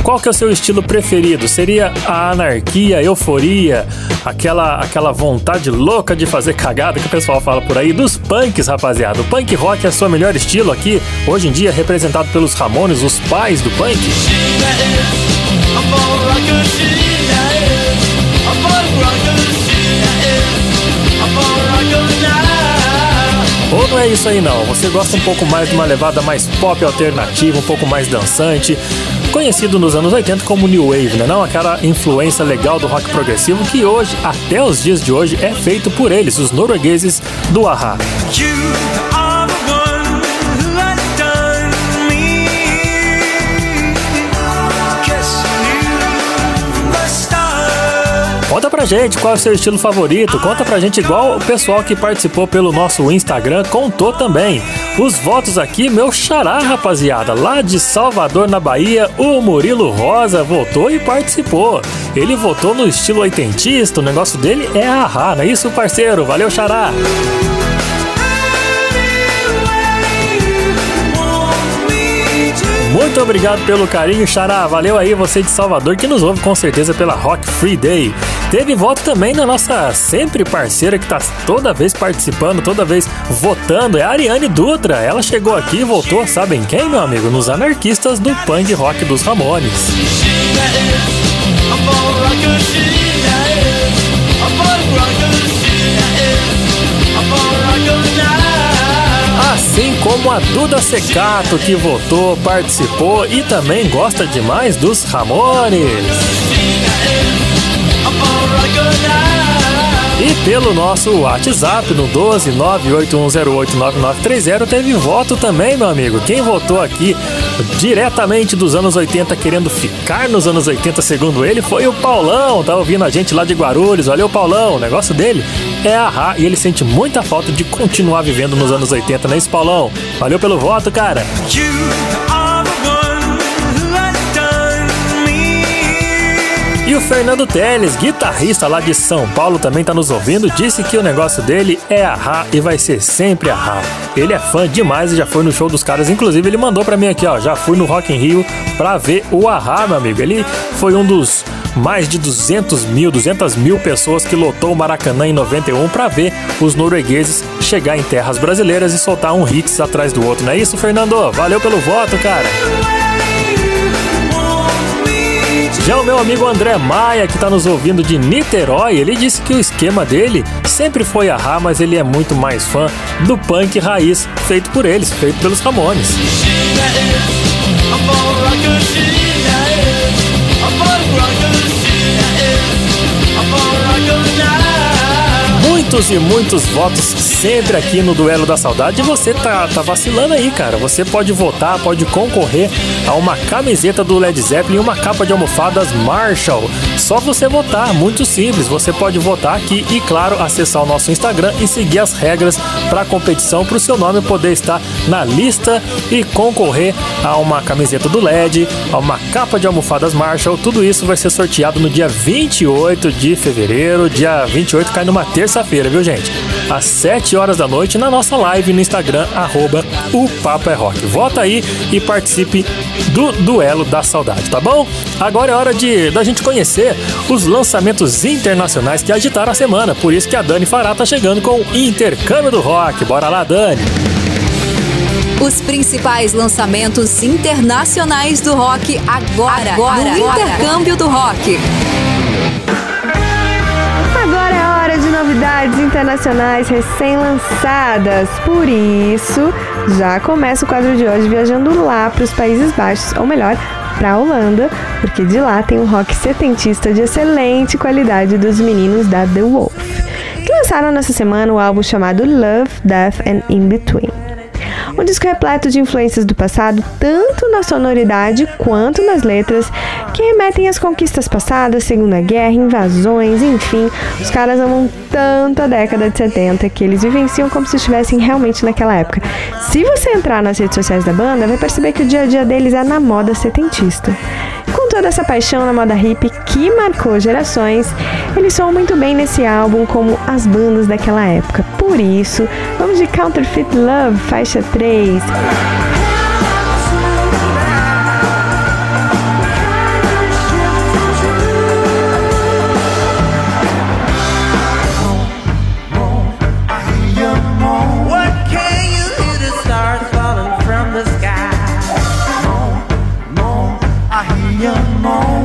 qual que é o seu estilo preferido? Seria a anarquia, a euforia, aquela, aquela vontade louca de fazer cagada que o pessoal fala por aí, dos punks, rapaziada. O punk rock é o seu melhor estilo aqui, hoje em dia representado pelos Ramones, os pais do punk. Ou não é isso aí não? Você gosta um pouco mais de uma levada mais pop alternativa, um pouco mais dançante, conhecido nos anos 80 como New Wave, né? Não aquela influência legal do rock progressivo que hoje, até os dias de hoje, é feito por eles, os noruegueses do Ahá. Conta pra gente qual é o seu estilo favorito. Conta pra gente igual o pessoal que participou pelo nosso Instagram contou também. Os votos aqui, meu xará, rapaziada. Lá de Salvador, na Bahia, o Murilo Rosa votou e participou. Ele votou no estilo oitentista, o negócio dele é a não é isso, parceiro? Valeu, xará! Muito obrigado pelo carinho, Xará. Valeu aí você de Salvador que nos ouve com certeza pela Rock Free Day. Teve voto também da nossa sempre parceira que tá toda vez participando, toda vez votando, é a Ariane Dutra. Ela chegou aqui e votou, sabem quem, meu amigo? Nos anarquistas do punk rock dos Ramones. Assim como a Duda Secato, que votou, participou e também gosta demais dos Ramones. E pelo nosso WhatsApp no 12 981089930 teve voto também, meu amigo. Quem votou aqui diretamente dos anos 80 querendo ficar nos anos 80, segundo ele, foi o Paulão. Tá ouvindo a gente lá de Guarulhos. O Paulão, o negócio dele é a e ele sente muita falta de continuar vivendo nos anos 80, né, Paulão? Valeu pelo voto, cara. E o Fernando Teles, guitarrista lá de São Paulo, também tá nos ouvindo, disse que o negócio dele é a e vai ser sempre a Ele é fã demais e já foi no show dos caras. Inclusive, ele mandou para mim aqui, ó, já fui no Rock in Rio pra ver o Ahá, meu amigo. Ele foi um dos mais de 200 mil, 200 mil pessoas que lotou o Maracanã em 91 para ver os noruegueses chegar em terras brasileiras e soltar um hits atrás do outro. Não é isso, Fernando? Valeu pelo voto, cara. Já o meu amigo André Maia, que está nos ouvindo de Niterói, ele disse que o esquema dele sempre foi a Ra, mas ele é muito mais fã do punk raiz, feito por eles, feito pelos Ramones. Muitos e muitos votos sempre aqui no Duelo da Saudade. E você tá, tá vacilando aí, cara. Você pode votar, pode concorrer a uma camiseta do Led Zeppelin e uma capa de almofadas Marshall. Só você votar, muito simples. Você pode votar aqui e, claro, acessar o nosso Instagram e seguir as regras para a competição para o seu nome poder estar na lista e concorrer a uma camiseta do LED, a uma capa de almofadas Marshall. Tudo isso vai ser sorteado no dia 28 de fevereiro. Dia 28 cai numa terça-feira viu, gente? Às 7 horas da noite na nossa live no Instagram, arroba o Papo é Rock. Vota aí e participe do Duelo da Saudade, tá bom? Agora é hora de da gente conhecer os lançamentos internacionais que agitaram a semana. Por isso que a Dani Fará tá chegando com o Intercâmbio do Rock. Bora lá, Dani! Os principais lançamentos internacionais do rock agora, agora no Intercâmbio do Rock. Novidades internacionais recém-lançadas. Por isso, já começa o quadro de hoje viajando lá para os Países Baixos, ou melhor, para a Holanda, porque de lá tem um rock setentista de excelente qualidade dos meninos da The Wolf, que lançaram nessa semana o álbum chamado Love, Death and In Between. Um disco repleto de influências do passado, tanto na sonoridade quanto nas letras, que remetem às conquistas passadas, Segunda Guerra, invasões, enfim. Os caras amam tanto a década de 70 que eles vivenciam como se estivessem realmente naquela época. Se você entrar nas redes sociais da banda, vai perceber que o dia a dia deles é na moda setentista. Com toda essa paixão na moda hip que marcou gerações, eles soam muito bem nesse álbum como as bandas daquela época. Por isso, vamos de Counterfeit Love, faixa 3. more.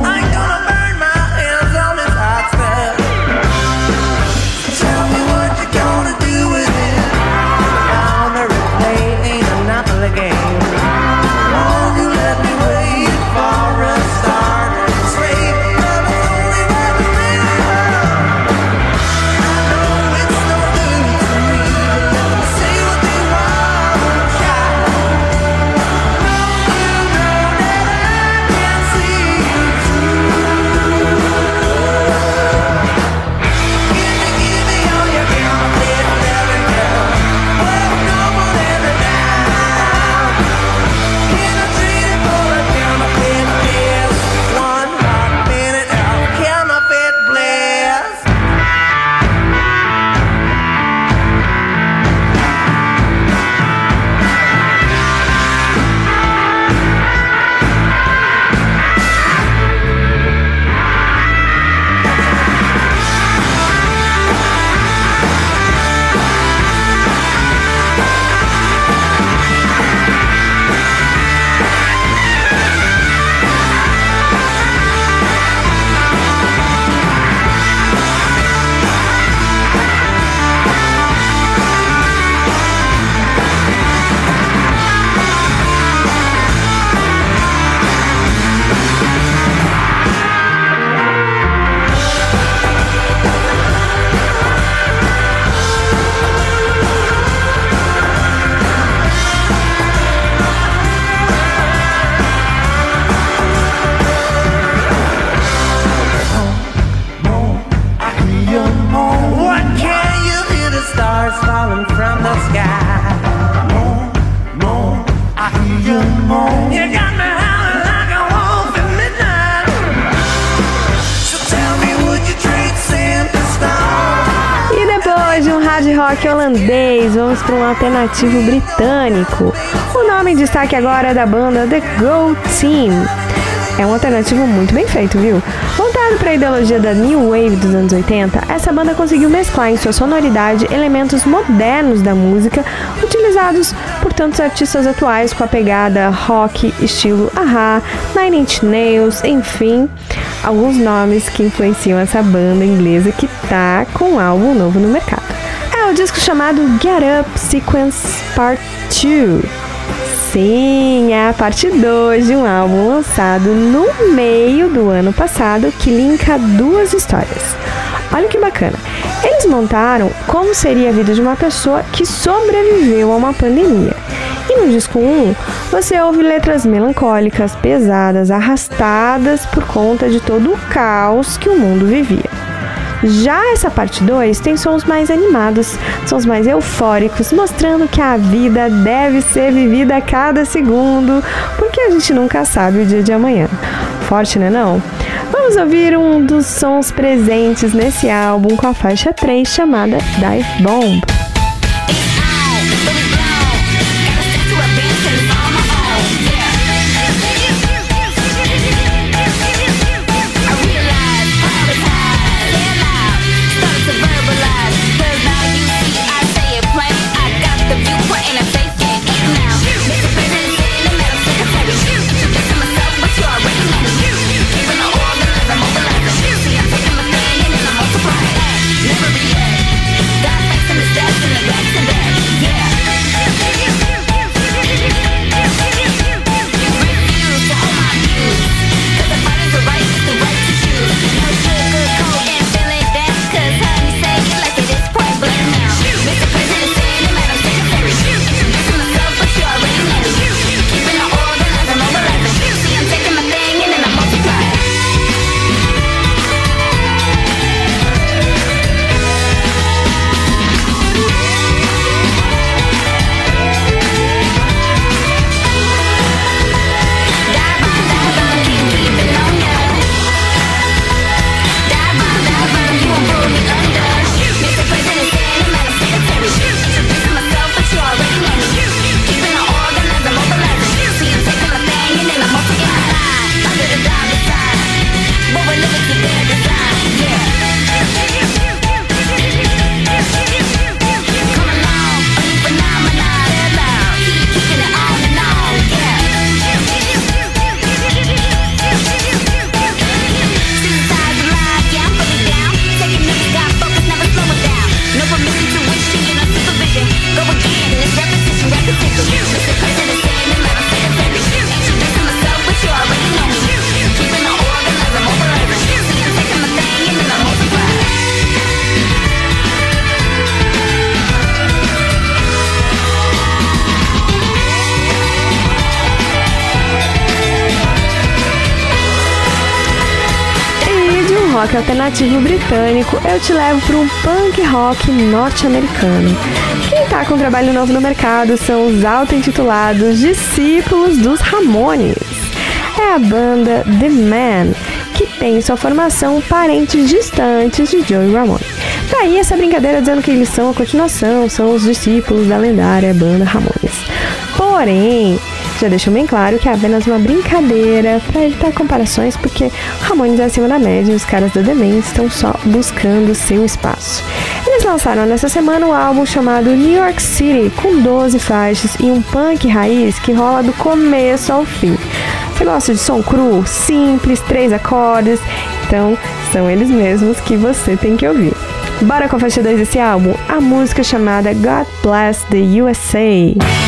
Para um alternativo britânico. O nome em destaque agora é da banda The Go Team. É um alternativo muito bem feito, viu? Voltado para a ideologia da New Wave dos anos 80, essa banda conseguiu mesclar em sua sonoridade elementos modernos da música, utilizados por tantos artistas atuais com a pegada rock, estilo Aha, Nine Inch Nails, enfim, alguns nomes que influenciam essa banda inglesa que tá com um álbum novo no mercado. Disco chamado Get Up Sequence Part 2 Sim, é a parte 2 de um álbum lançado no meio do ano passado que linka duas histórias. Olha que bacana. Eles montaram como seria a vida de uma pessoa que sobreviveu a uma pandemia. E no disco 1, você ouve letras melancólicas, pesadas, arrastadas por conta de todo o caos que o mundo vivia. Já essa parte 2 tem sons mais animados, sons mais eufóricos, mostrando que a vida deve ser vivida a cada segundo, porque a gente nunca sabe o dia de amanhã. Forte, né não? Vamos ouvir um dos sons presentes nesse álbum com a faixa 3 chamada Dive Bomb. Alternativo britânico, eu te levo para um punk rock norte-americano. Quem está com trabalho novo no mercado são os auto-intitulados discípulos dos Ramones. É a banda The Man, que tem sua formação parentes distantes de Joey Ramone. Daí tá essa brincadeira dizendo que eles são a continuação, são os discípulos da lendária banda Ramones. Porém, já deixou bem claro que é apenas uma brincadeira para evitar comparações, porque É acima da média os caras da Demência estão só buscando seu espaço. Eles lançaram nessa semana um álbum chamado New York City, com 12 faixas e um punk raiz que rola do começo ao fim. Você gosta de som cru, simples, três acordes? Então, são eles mesmos que você tem que ouvir. Bora com a faixa 2 desse álbum? A música chamada God Bless the USA.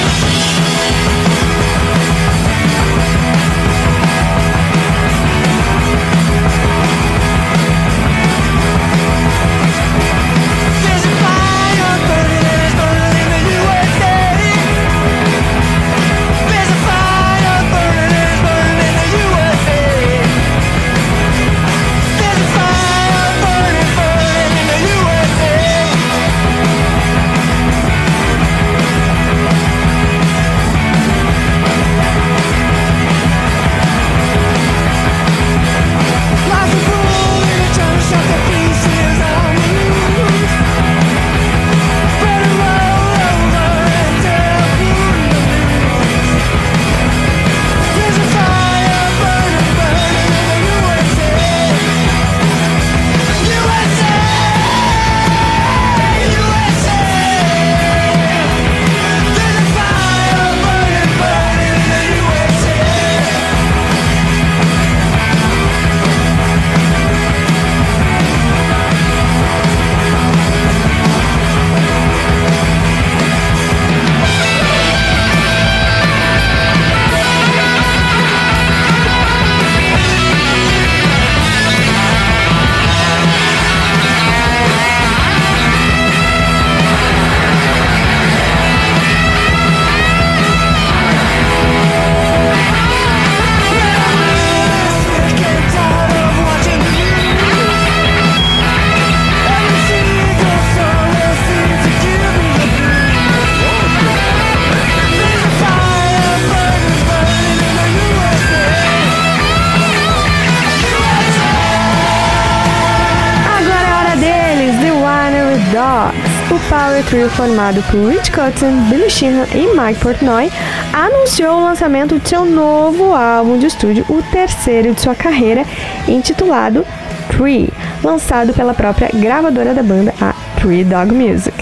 Formado por Rich Cotton, Billy Sheehan e Mike Portnoy anunciou o lançamento de seu novo álbum de estúdio, o terceiro de sua carreira, intitulado Tree, lançado pela própria gravadora da banda, a Tree Dog Music.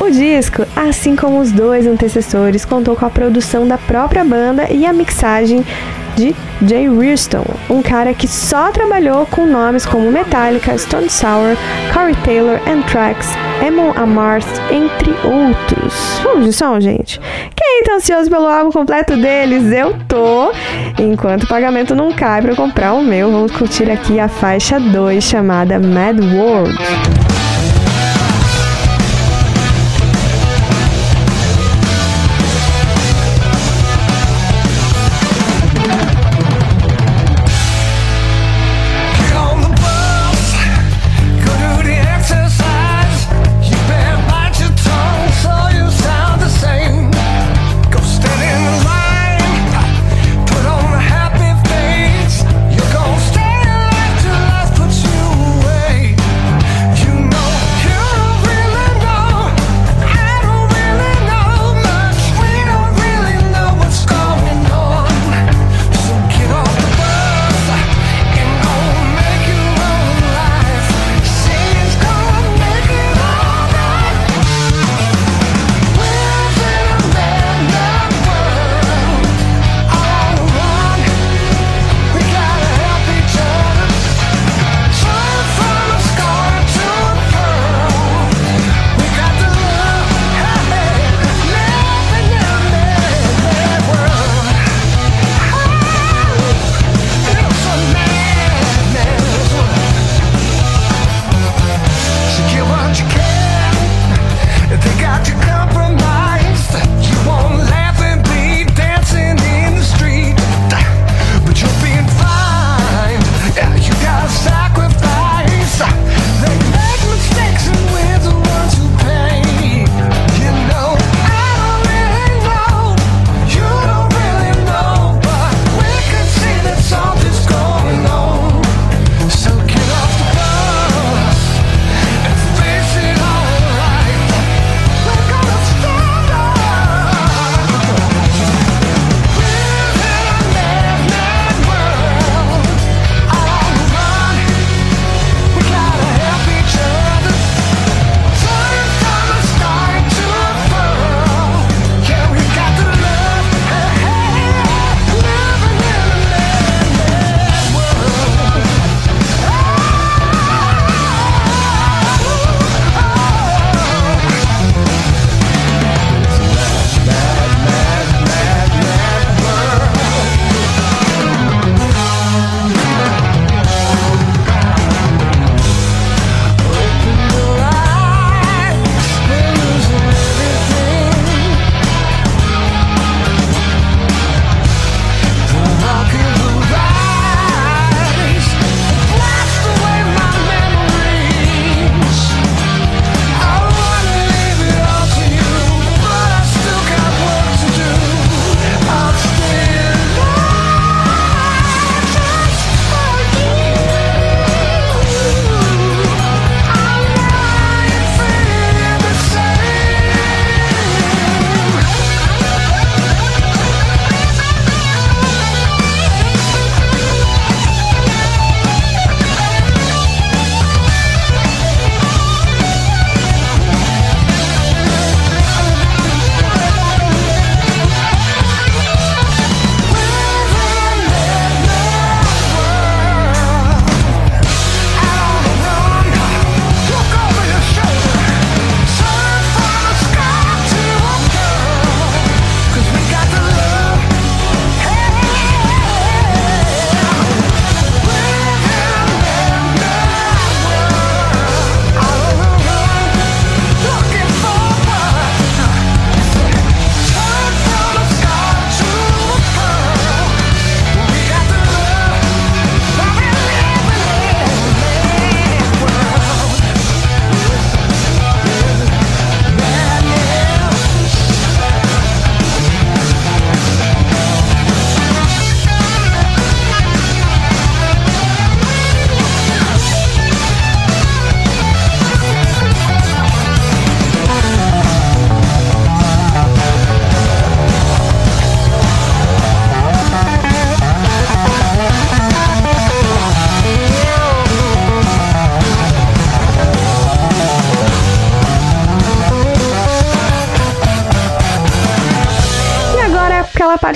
O disco, assim como os dois antecessores, contou com a produção da própria banda e a mixagem de Jay Rearston, um cara que só trabalhou com nomes como Metallica, Stone Sour, Corey Taylor, Anthrax, Emon Amarth, entre outros. Vamos de som, gente? Quem tá ansioso pelo álbum completo deles? Eu tô! Enquanto o pagamento não cai para comprar o meu, vamos curtir aqui a faixa 2 chamada Mad World.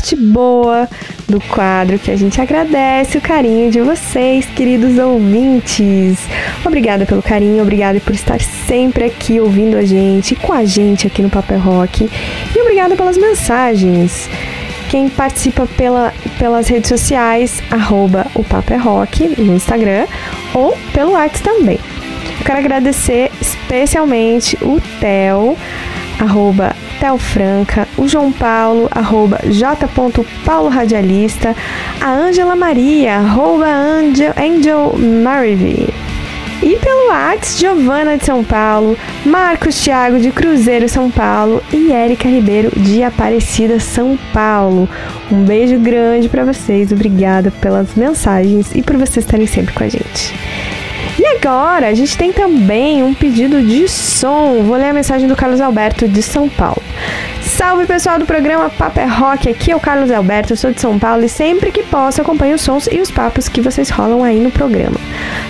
Parte boa do quadro que a gente agradece o carinho de vocês, queridos ouvintes. Obrigada pelo carinho, obrigada por estar sempre aqui ouvindo a gente, com a gente aqui no Papel Rock. E obrigada pelas mensagens. Quem participa pela, pelas redes sociais, arroba o Papo Rock no Instagram ou pelo WhatsApp também. Eu quero agradecer especialmente o Theo, arroba Theo Franca, o João Paulo, arroba j.paulo radialista, a Ângela Maria, arroba Angel, Angel. E pelo Whats, Giovana de São Paulo, Marcos Thiago de Cruzeiro, São Paulo e Érica Ribeiro de Aparecida, São Paulo. Um beijo grande para vocês, obrigada pelas mensagens e por vocês estarem sempre com a gente. E agora, a gente tem também um pedido de som. Vou ler a mensagem do Carlos Alberto de São Paulo. Salve pessoal do programa Papo é Rock, aqui é o Carlos Alberto, eu sou de São Paulo e sempre que posso acompanho os sons e os papos que vocês rolam aí no programa.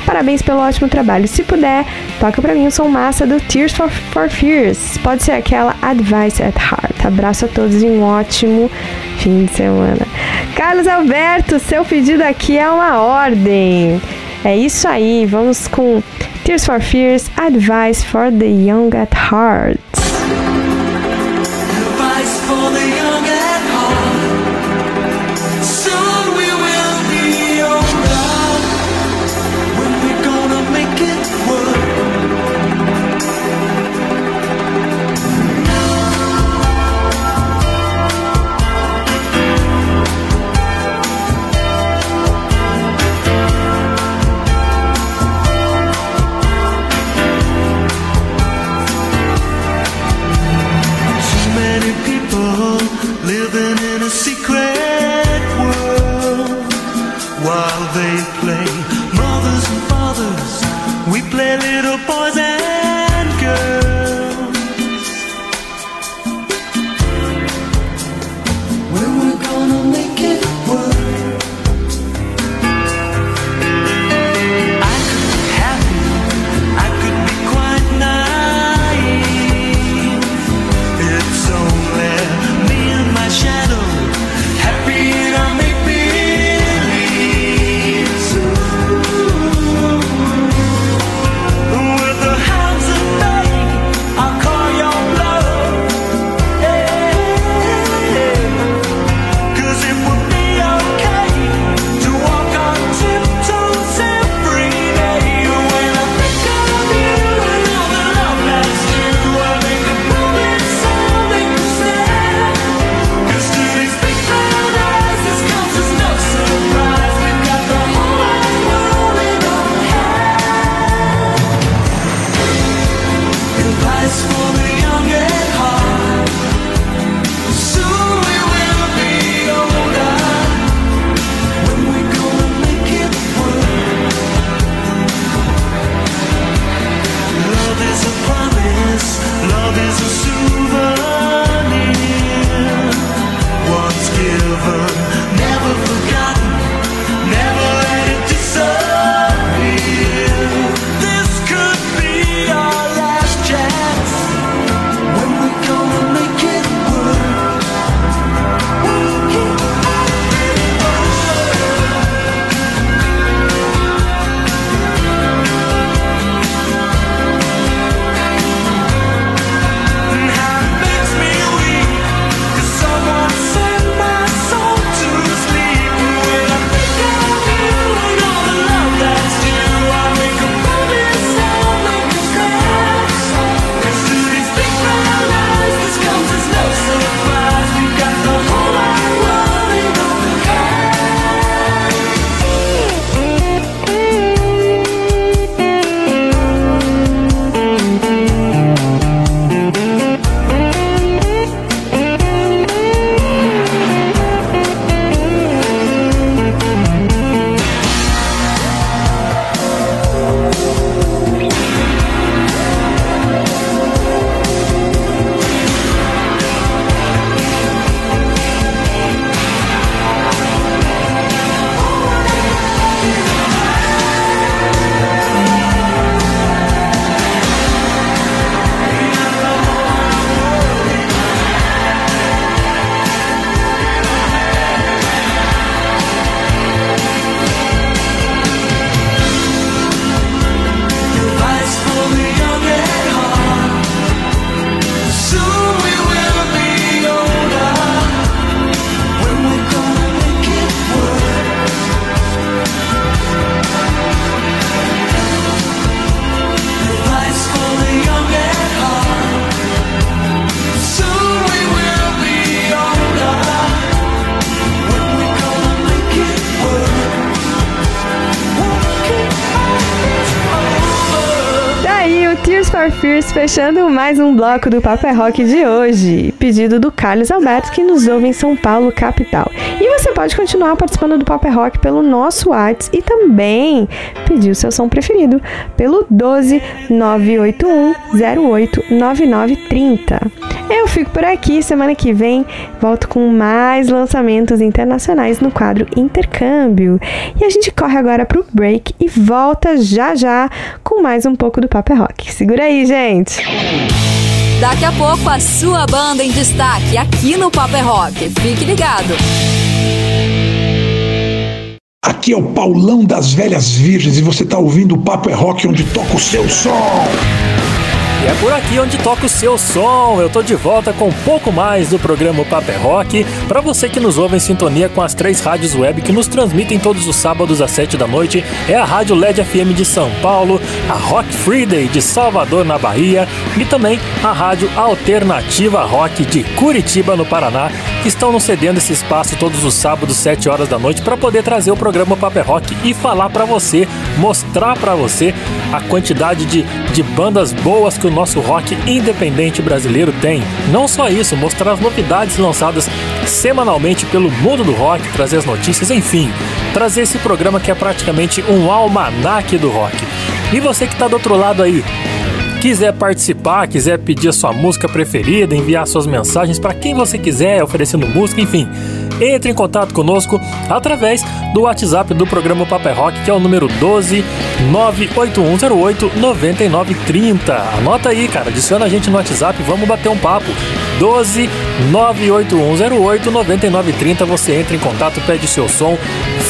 Parabéns pelo ótimo trabalho. Se puder, toca pra mim o som massa do Tears for, for Fears. Pode ser aquela Advice at Heart. Abraço a todos e um ótimo fim de semana. Carlos Alberto, seu pedido aqui é uma ordem. É isso aí, vamos com Tears for Fears, Advice for the Young at Heart. silver fechando mais um bloco do Papo é Rock de hoje. Pedido do Carlos Alberto, que nos ouve em São Paulo, capital. E você pode continuar participando do Papo é Rock pelo nosso WhatsApp e também pedir o seu som preferido pelo 12 981 08 9930. Eu fico por aqui, semana que vem volto com mais lançamentos internacionais no quadro Intercâmbio. E a gente corre agora pro break e volta já já mais um pouco do Papo é Rock. Segura aí, gente! Daqui a pouco a sua banda em destaque aqui no Papo é Rock. Fique ligado! Aqui é o Paulão das Velhas Virgens e você está ouvindo o Papo é Rock onde toca o seu som. É por aqui onde toca o seu som. Eu tô de volta com um pouco mais do programa Paper Rock. Para você que nos ouve em sintonia com as três rádios web que nos transmitem todos os sábados às 7 da noite, é a Rádio LED FM de São Paulo, a Rock Friday de Salvador, na Bahia, e também a Rádio Alternativa Rock de Curitiba, no Paraná, que estão nos cedendo esse espaço todos os sábados, 7 horas da noite, para poder trazer o programa Paper Rock e falar para você, mostrar para você a quantidade de, de bandas boas que o nosso rock independente brasileiro tem. Não só isso, mostrar as novidades lançadas semanalmente pelo mundo do rock, trazer as notícias, enfim, trazer esse programa que é praticamente um almanaque do rock. E você que está do outro lado aí, quiser participar, quiser pedir a sua música preferida, enviar suas mensagens para quem você quiser, oferecendo música, enfim, entre em contato conosco através do WhatsApp do programa Paper Rock, que é o número 12 98108 9930. Anota aí, cara, adiciona a gente no WhatsApp, vamos bater um papo. 12 98108 9930. Você entra em contato, pede seu som,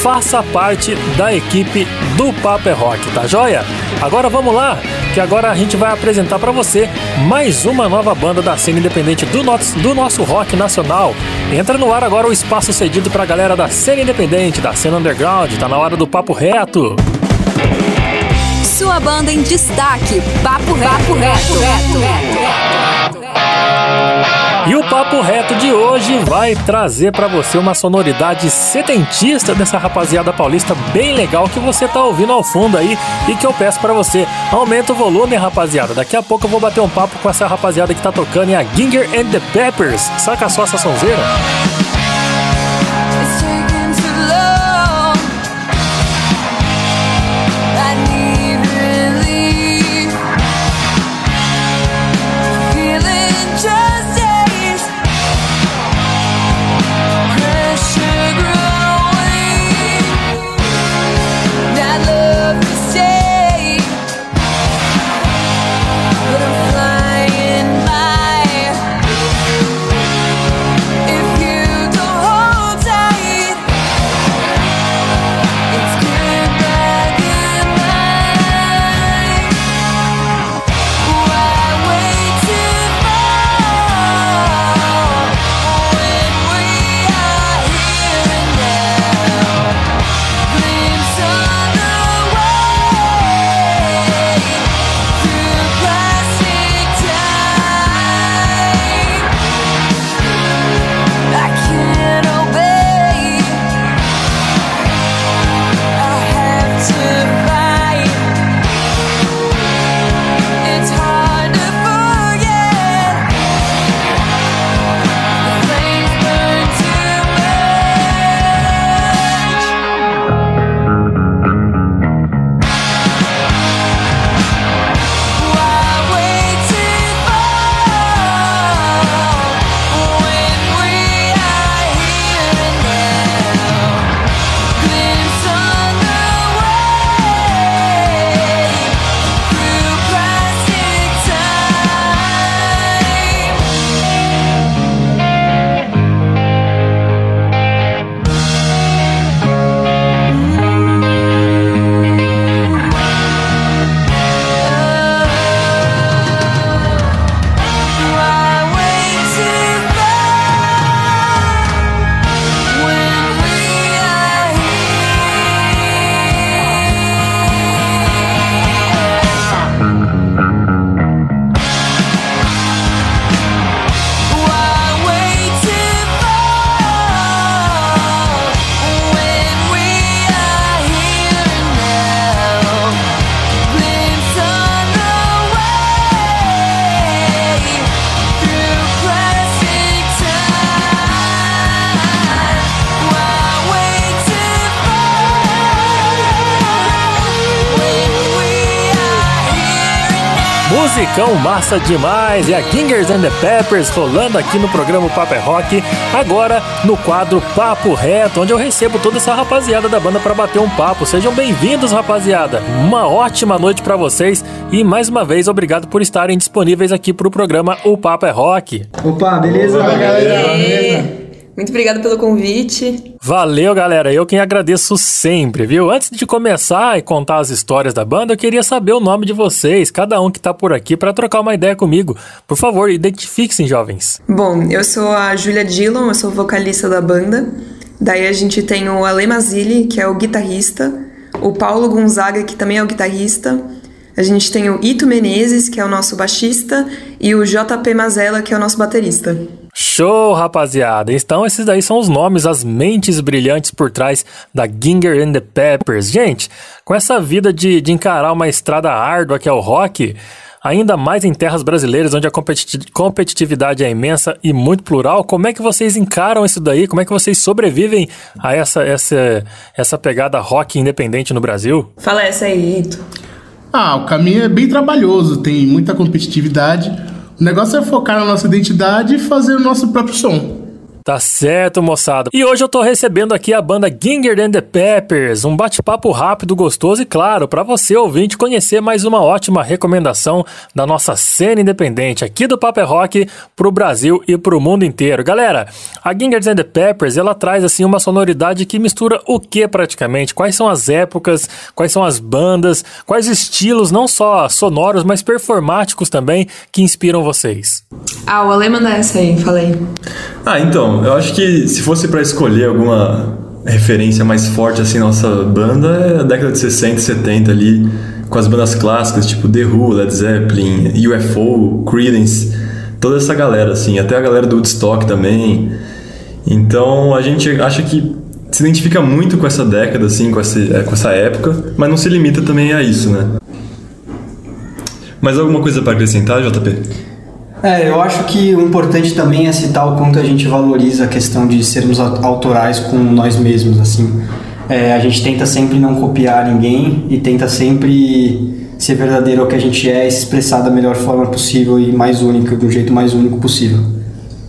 faça parte da equipe do Paper Rock, tá joia? Agora vamos lá, que agora a gente vai apresentar para você mais uma nova banda da cena independente do nosso, do nosso rock nacional. Entra no ar agora o espaço cedido pra galera da cena independente, da cena underground, tá na hora do papo reto. Sua banda em destaque, Papo Reto. Papo reto. reto, reto, reto e o papo reto de hoje vai trazer para você uma sonoridade setentista dessa rapaziada paulista bem legal que você tá ouvindo ao fundo aí e que eu peço para você aumenta o volume, rapaziada. Daqui a pouco eu vou bater um papo com essa rapaziada que tá tocando em a Ginger and the Peppers. Saca só essa sonzeira? Massa demais! E a Gingers and the Peppers rolando aqui no programa Papo é Rock, agora no quadro Papo Reto, onde eu recebo toda essa rapaziada da banda para bater um papo. Sejam bem-vindos, rapaziada! Uma ótima noite para vocês e mais uma vez obrigado por estarem disponíveis aqui pro programa O Papo é Rock. Opa, beleza? Opa, galera, beleza? Muito obrigado pelo convite. Valeu, galera. Eu quem agradeço sempre, viu? Antes de começar e contar as histórias da banda, eu queria saber o nome de vocês, cada um que tá por aqui, para trocar uma ideia comigo. Por favor, identifiquem, jovens. Bom, eu sou a Julia Dillon, eu sou vocalista da banda. Daí a gente tem o Ale Mazzilli, que é o guitarrista, o Paulo Gonzaga, que também é o guitarrista. A gente tem o Ito Menezes, que é o nosso baixista, e o JP Mazella, que é o nosso baterista. Show, rapaziada! Então, esses daí são os nomes, as mentes brilhantes por trás da Ginger and the Peppers. Gente, com essa vida de, de encarar uma estrada árdua que é o rock, ainda mais em terras brasileiras onde a competitividade é imensa e muito plural, como é que vocês encaram isso daí? Como é que vocês sobrevivem a essa, essa, essa pegada rock independente no Brasil? Fala essa aí, Ito. Ah, o caminho é bem trabalhoso, tem muita competitividade o negócio é focar na nossa identidade e fazer o nosso próprio som. Tá certo, moçada. E hoje eu tô recebendo aqui a banda Ginger and the Peppers, um bate-papo rápido, gostoso e claro, para você ouvinte conhecer mais uma ótima recomendação da nossa cena independente aqui do Paper é Rock pro Brasil e pro mundo inteiro. Galera, a Ginger and the Peppers, ela traz assim uma sonoridade que mistura o que praticamente? Quais são as épocas, quais são as bandas, quais estilos não só sonoros, mas performáticos também que inspiram vocês? Ah, o Ale manda essa aí, falei. Ah, então, eu acho que se fosse para escolher alguma referência mais forte assim nossa banda é a década de 60 e 70 ali, com as bandas clássicas tipo The Who, Led Zeppelin, UFO, Creedence, toda essa galera assim, até a galera do Woodstock também. Então a gente acha que se identifica muito com essa década assim, com essa, é, com essa época, mas não se limita também a isso, né? Mais alguma coisa para acrescentar, JP? É, eu acho que o importante também é citar o quanto a gente valoriza a questão de sermos autorais com nós mesmos, assim. É, a gente tenta sempre não copiar ninguém e tenta sempre ser verdadeiro ao que a gente é e se expressar da melhor forma possível e mais única, do jeito mais único possível.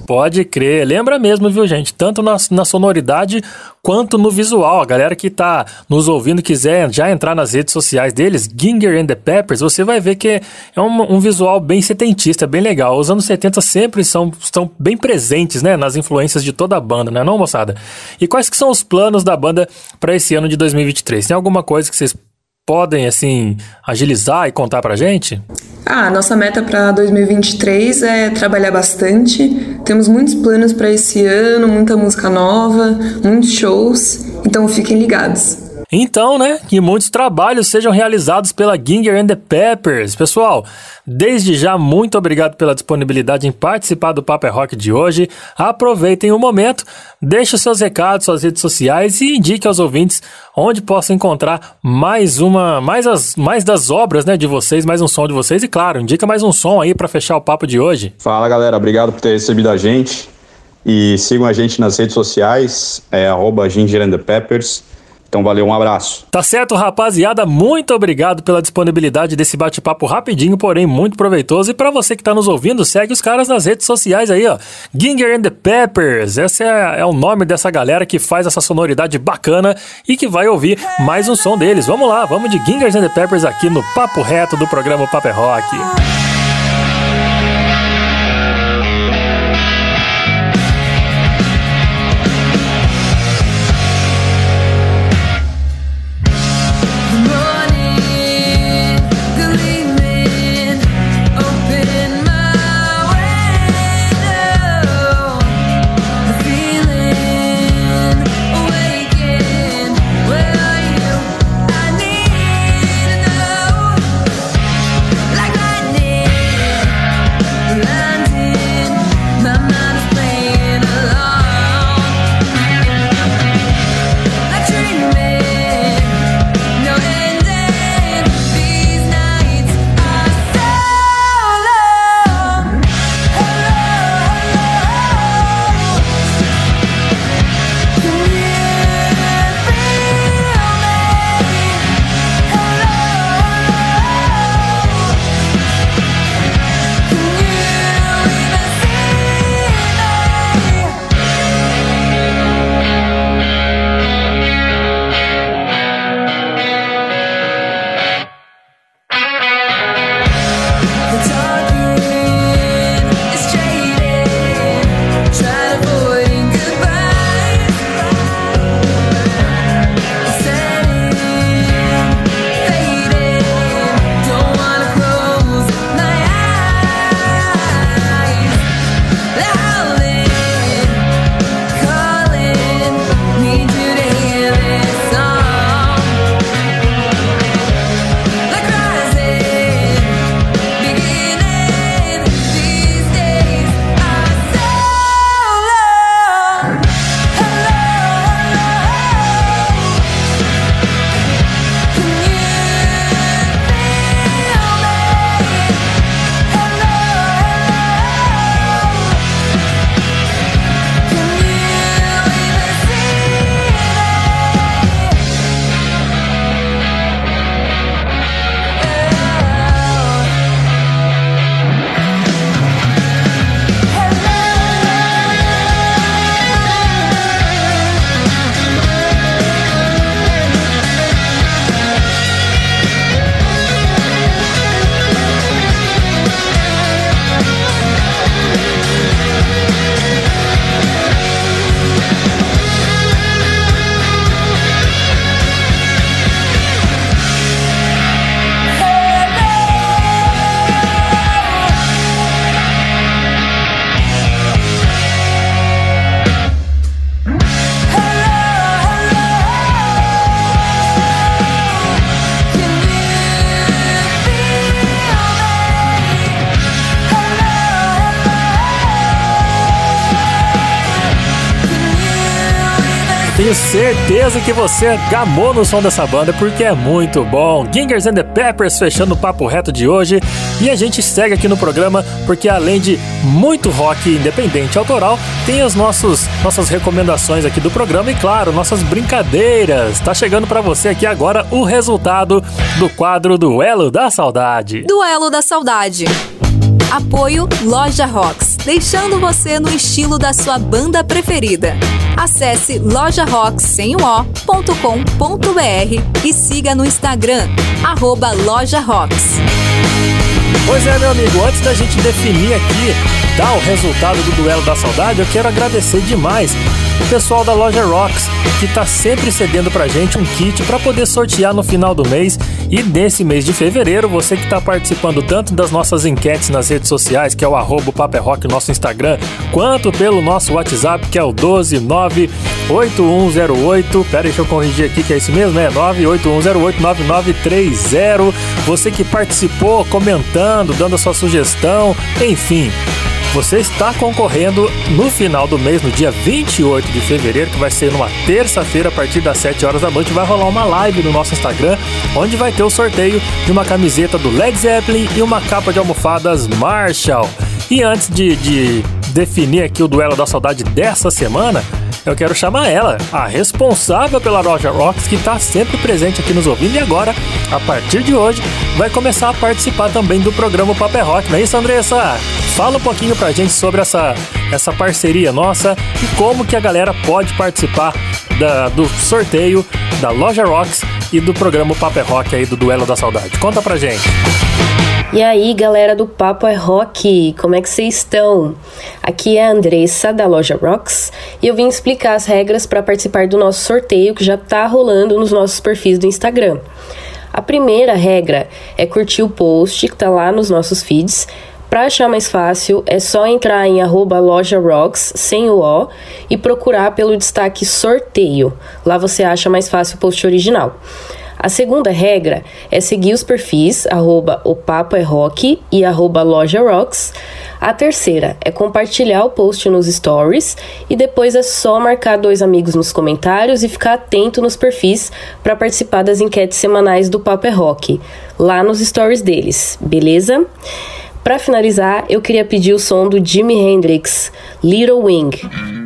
Pode crer. Lembra mesmo, viu, gente? Tanto na, na, sonoridade quanto no visual. A galera que tá nos ouvindo quiser já entrar nas redes sociais deles, Ginger and the Peppers, você vai ver que é um, um visual bem setentista, bem legal. Os anos 70 sempre são, estão bem presentes, né? Nas influências de toda a banda, né, não, moçada? E quais que são os planos da banda para esse ano de 2023? Tem alguma coisa que vocês podem, assim, agilizar e contar pra gente? Ah, nossa meta para 2023 é trabalhar bastante. Temos muitos planos para esse ano, muita música nova, muitos shows, então fiquem ligados. Então, né, que muitos trabalhos sejam realizados pela Ginger and the Peppers. Pessoal, desde já, muito obrigado pela disponibilidade em participar do Paper é Rock de hoje. Aproveitem o momento, deixe os seus recados, suas redes sociais e indique aos ouvintes onde possam encontrar mais uma, mais, as, mais das obras, né, de vocês, mais um som de vocês e, claro, indica mais um som aí para fechar o papo de hoje. Fala, galera, obrigado por ter recebido a gente e sigam a gente nas redes sociais, é arroba Ginger and the Peppers. Então valeu, um abraço. Tá certo, rapaziada. Muito obrigado pela disponibilidade desse bate-papo rapidinho, porém muito proveitoso. E para você que tá nos ouvindo, segue os caras nas redes sociais aí, ó. Ginger and the Peppers. Esse é, é o nome dessa galera que faz essa sonoridade bacana e que vai ouvir mais um som deles. Vamos lá, vamos de Ginger and the Peppers aqui no Papo Reto do programa Papo é Rock. Certeza que você gamou no som dessa banda porque é muito bom. Gingers and the Peppers fechando o papo reto de hoje e a gente segue aqui no programa porque além de muito rock independente autoral, tem as nossos, nossas recomendações aqui do programa e claro, nossas brincadeiras. Tá chegando para você aqui agora o resultado do quadro Duelo da Saudade. Duelo da Saudade. Apoio Loja Rocks, deixando você no estilo da sua banda preferida. Acesse lojarocks.com.br e siga no Instagram, arroba Loja Rocks. Pois é, meu amigo, antes da gente definir aqui, dar o resultado do Duelo da Saudade, eu quero agradecer demais o pessoal da Loja Rocks, que está sempre cedendo pra gente um kit para poder sortear no final do mês. E nesse mês de fevereiro, você que está participando tanto das nossas enquetes nas redes sociais, que é o arroba Paper Rock, nosso Instagram, quanto pelo nosso WhatsApp, que é o 1298108. Pera, deixa eu corrigir aqui que é isso mesmo, é 981089930. Você que participou, comentando, dando a sua sugestão, enfim. Você está concorrendo no final do mês, no dia 28 de fevereiro, que vai ser numa terça-feira, a partir das 7 horas da noite, vai rolar uma live no nosso Instagram, onde vai ter o sorteio de uma camiseta do Led Zeppelin e uma capa de almofadas Marshall. E antes de, de definir aqui o duelo da saudade dessa semana, eu quero chamar ela, a responsável pela Roger Rocks, que está sempre presente aqui nos ouvindo e agora, a partir de hoje, vai começar a participar também do programa Paper Rock, não é isso, Andressa? Fala um pouquinho pra gente sobre essa, essa parceria nossa e como que a galera pode participar da, do sorteio da Loja Rocks e do programa Paper Rock aí do Duelo da Saudade. Conta pra gente. E aí, galera do Papo é Rock, como é que vocês estão? Aqui é a Andressa da Loja Rocks e eu vim explicar as regras para participar do nosso sorteio que já está rolando nos nossos perfis do Instagram. A primeira regra é curtir o post que está lá nos nossos feeds. Para achar mais fácil, é só entrar em arroba loja rocks, sem o O, e procurar pelo destaque sorteio. Lá você acha mais fácil o post original. A segunda regra é seguir os perfis arroba o Papo é Rock e arroba Loja Rocks. A terceira é compartilhar o post nos stories e depois é só marcar dois amigos nos comentários e ficar atento nos perfis para participar das enquetes semanais do Papo é Rock, lá nos stories deles, beleza? Para finalizar, eu queria pedir o som do Jimi Hendrix, Little Wing.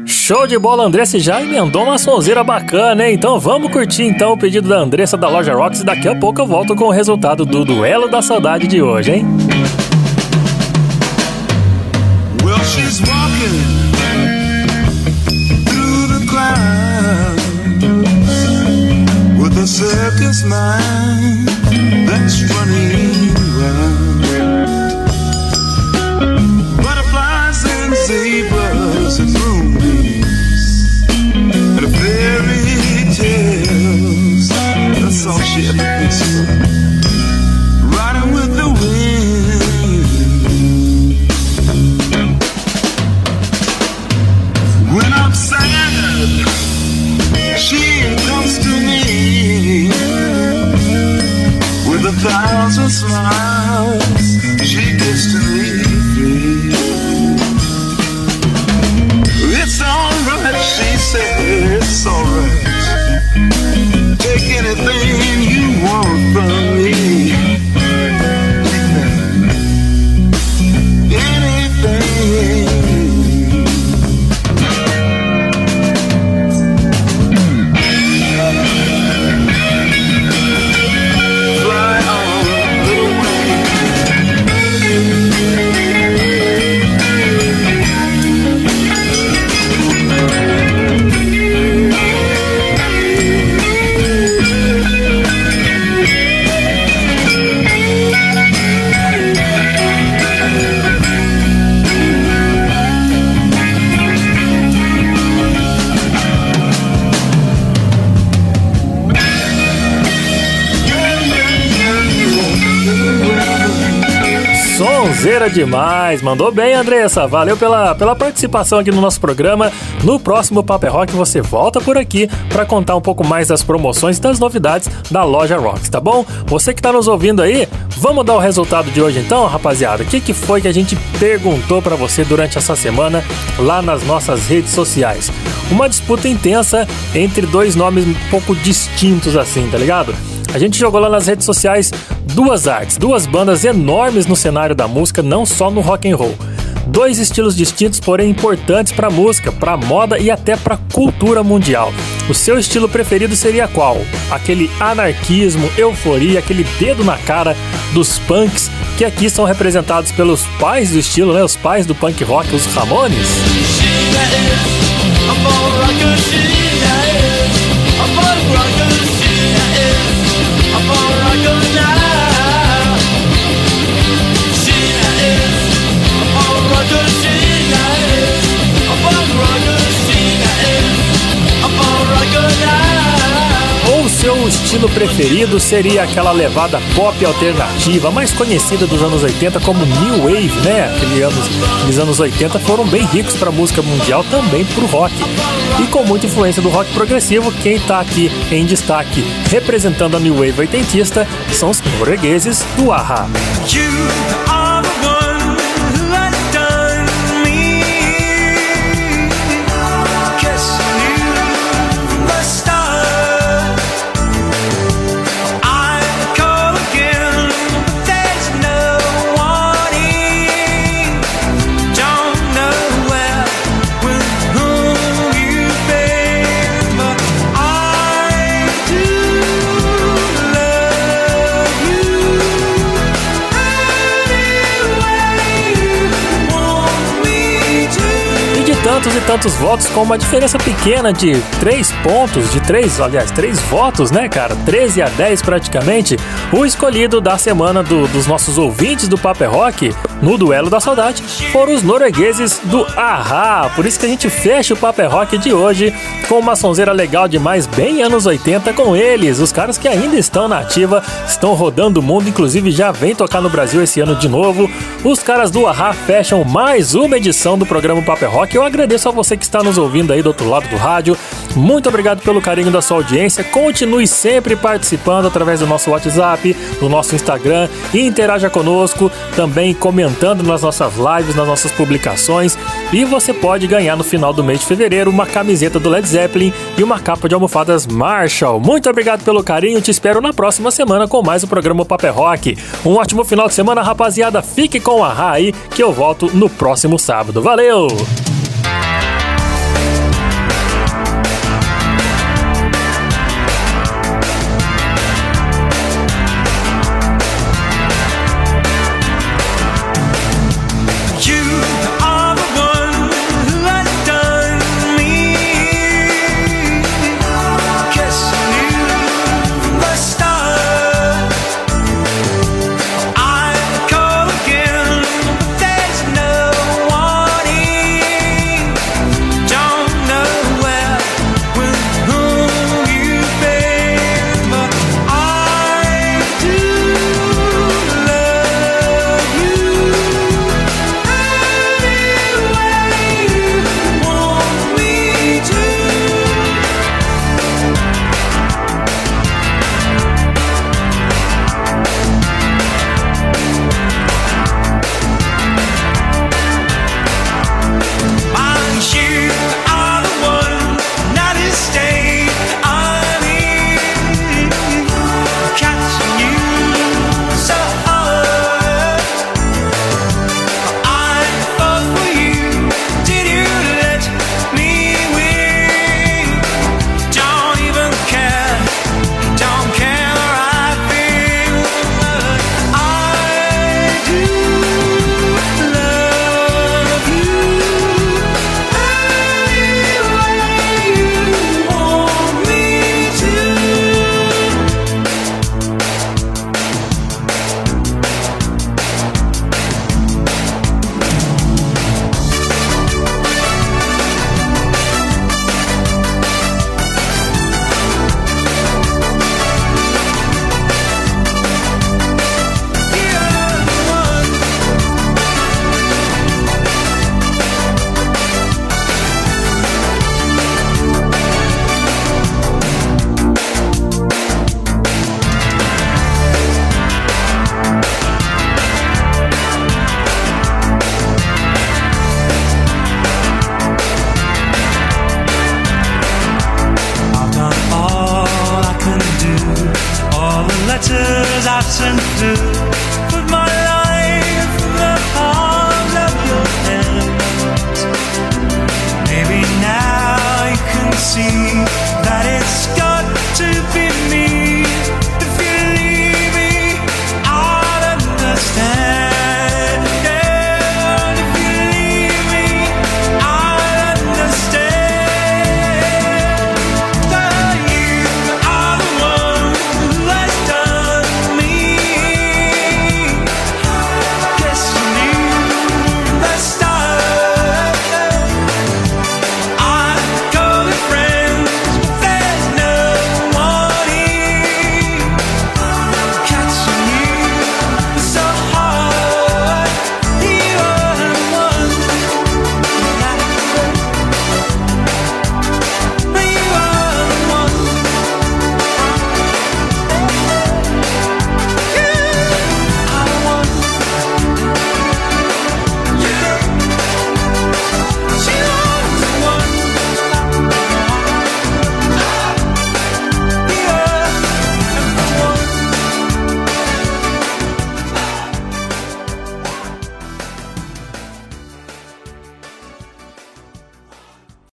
Show de bola, Andressa já emendou uma sonzeira bacana, hein? Então vamos curtir então o pedido da Andressa da Loja Rocks e daqui a pouco eu volto com o resultado do Duelo da Saudade de hoje, hein? Well, she's walking through the clouds with a circus mind that's running thousand smiles. Sonzeira demais. Mandou bem, Andressa. Valeu pela, pela participação aqui no nosso programa. No próximo Paper Rock você volta por aqui para contar um pouco mais das promoções e das novidades da loja Rocks, tá bom? Você que tá nos ouvindo aí, vamos dar o resultado de hoje então, rapaziada. O que, que foi que a gente perguntou para você durante essa semana lá nas nossas redes sociais? Uma disputa intensa entre dois nomes um pouco distintos assim, tá ligado? A gente jogou lá nas redes sociais duas artes, duas bandas enormes no cenário da música, não só no rock and roll. Dois estilos distintos, porém importantes para a música, para a moda e até para a cultura mundial. O seu estilo preferido seria qual? Aquele anarquismo, euforia, aquele dedo na cara dos punks que aqui são representados pelos pais do estilo, né? Os pais do punk rock, os Ramones. Ou seu estilo preferido seria aquela levada pop alternativa, mais conhecida dos anos 80 como New Wave, né? Aqueles anos, aqueles anos 80 foram bem ricos para a música mundial, também para o rock. E com muita influência do rock progressivo, quem está aqui em destaque representando a New Wave oitentista são os noruegueses do Aha. Tantos e tantos votos, com uma diferença pequena de 3 pontos, de 3, aliás, 3 votos, né, cara? 13 a 10 praticamente. O escolhido da semana do, dos nossos ouvintes do Paper Rock no Duelo da Saudade foram os noruegueses do Ahá. Por isso que a gente fecha o Paper Rock de hoje com uma sonzeira legal demais, bem anos 80 com eles. Os caras que ainda estão na ativa, estão rodando o mundo, inclusive já vem tocar no Brasil esse ano de novo. Os caras do Ahá fecham mais uma edição do programa Paper Rock. Eu agradeço a você que está nos ouvindo aí do outro lado do rádio. Muito obrigado pelo carinho da sua audiência. Continue sempre participando através do nosso WhatsApp, do nosso Instagram e interaja conosco, também comentando nas nossas lives, nas nossas publicações. E você pode ganhar no final do mês de fevereiro uma camiseta do Led Zeppelin e uma capa de almofadas Marshall. Muito obrigado pelo carinho. Te espero na próxima semana com mais o programa Paper Rock. Um ótimo final de semana, rapaziada. Fique com a Ra aí que eu volto no próximo sábado. Valeu!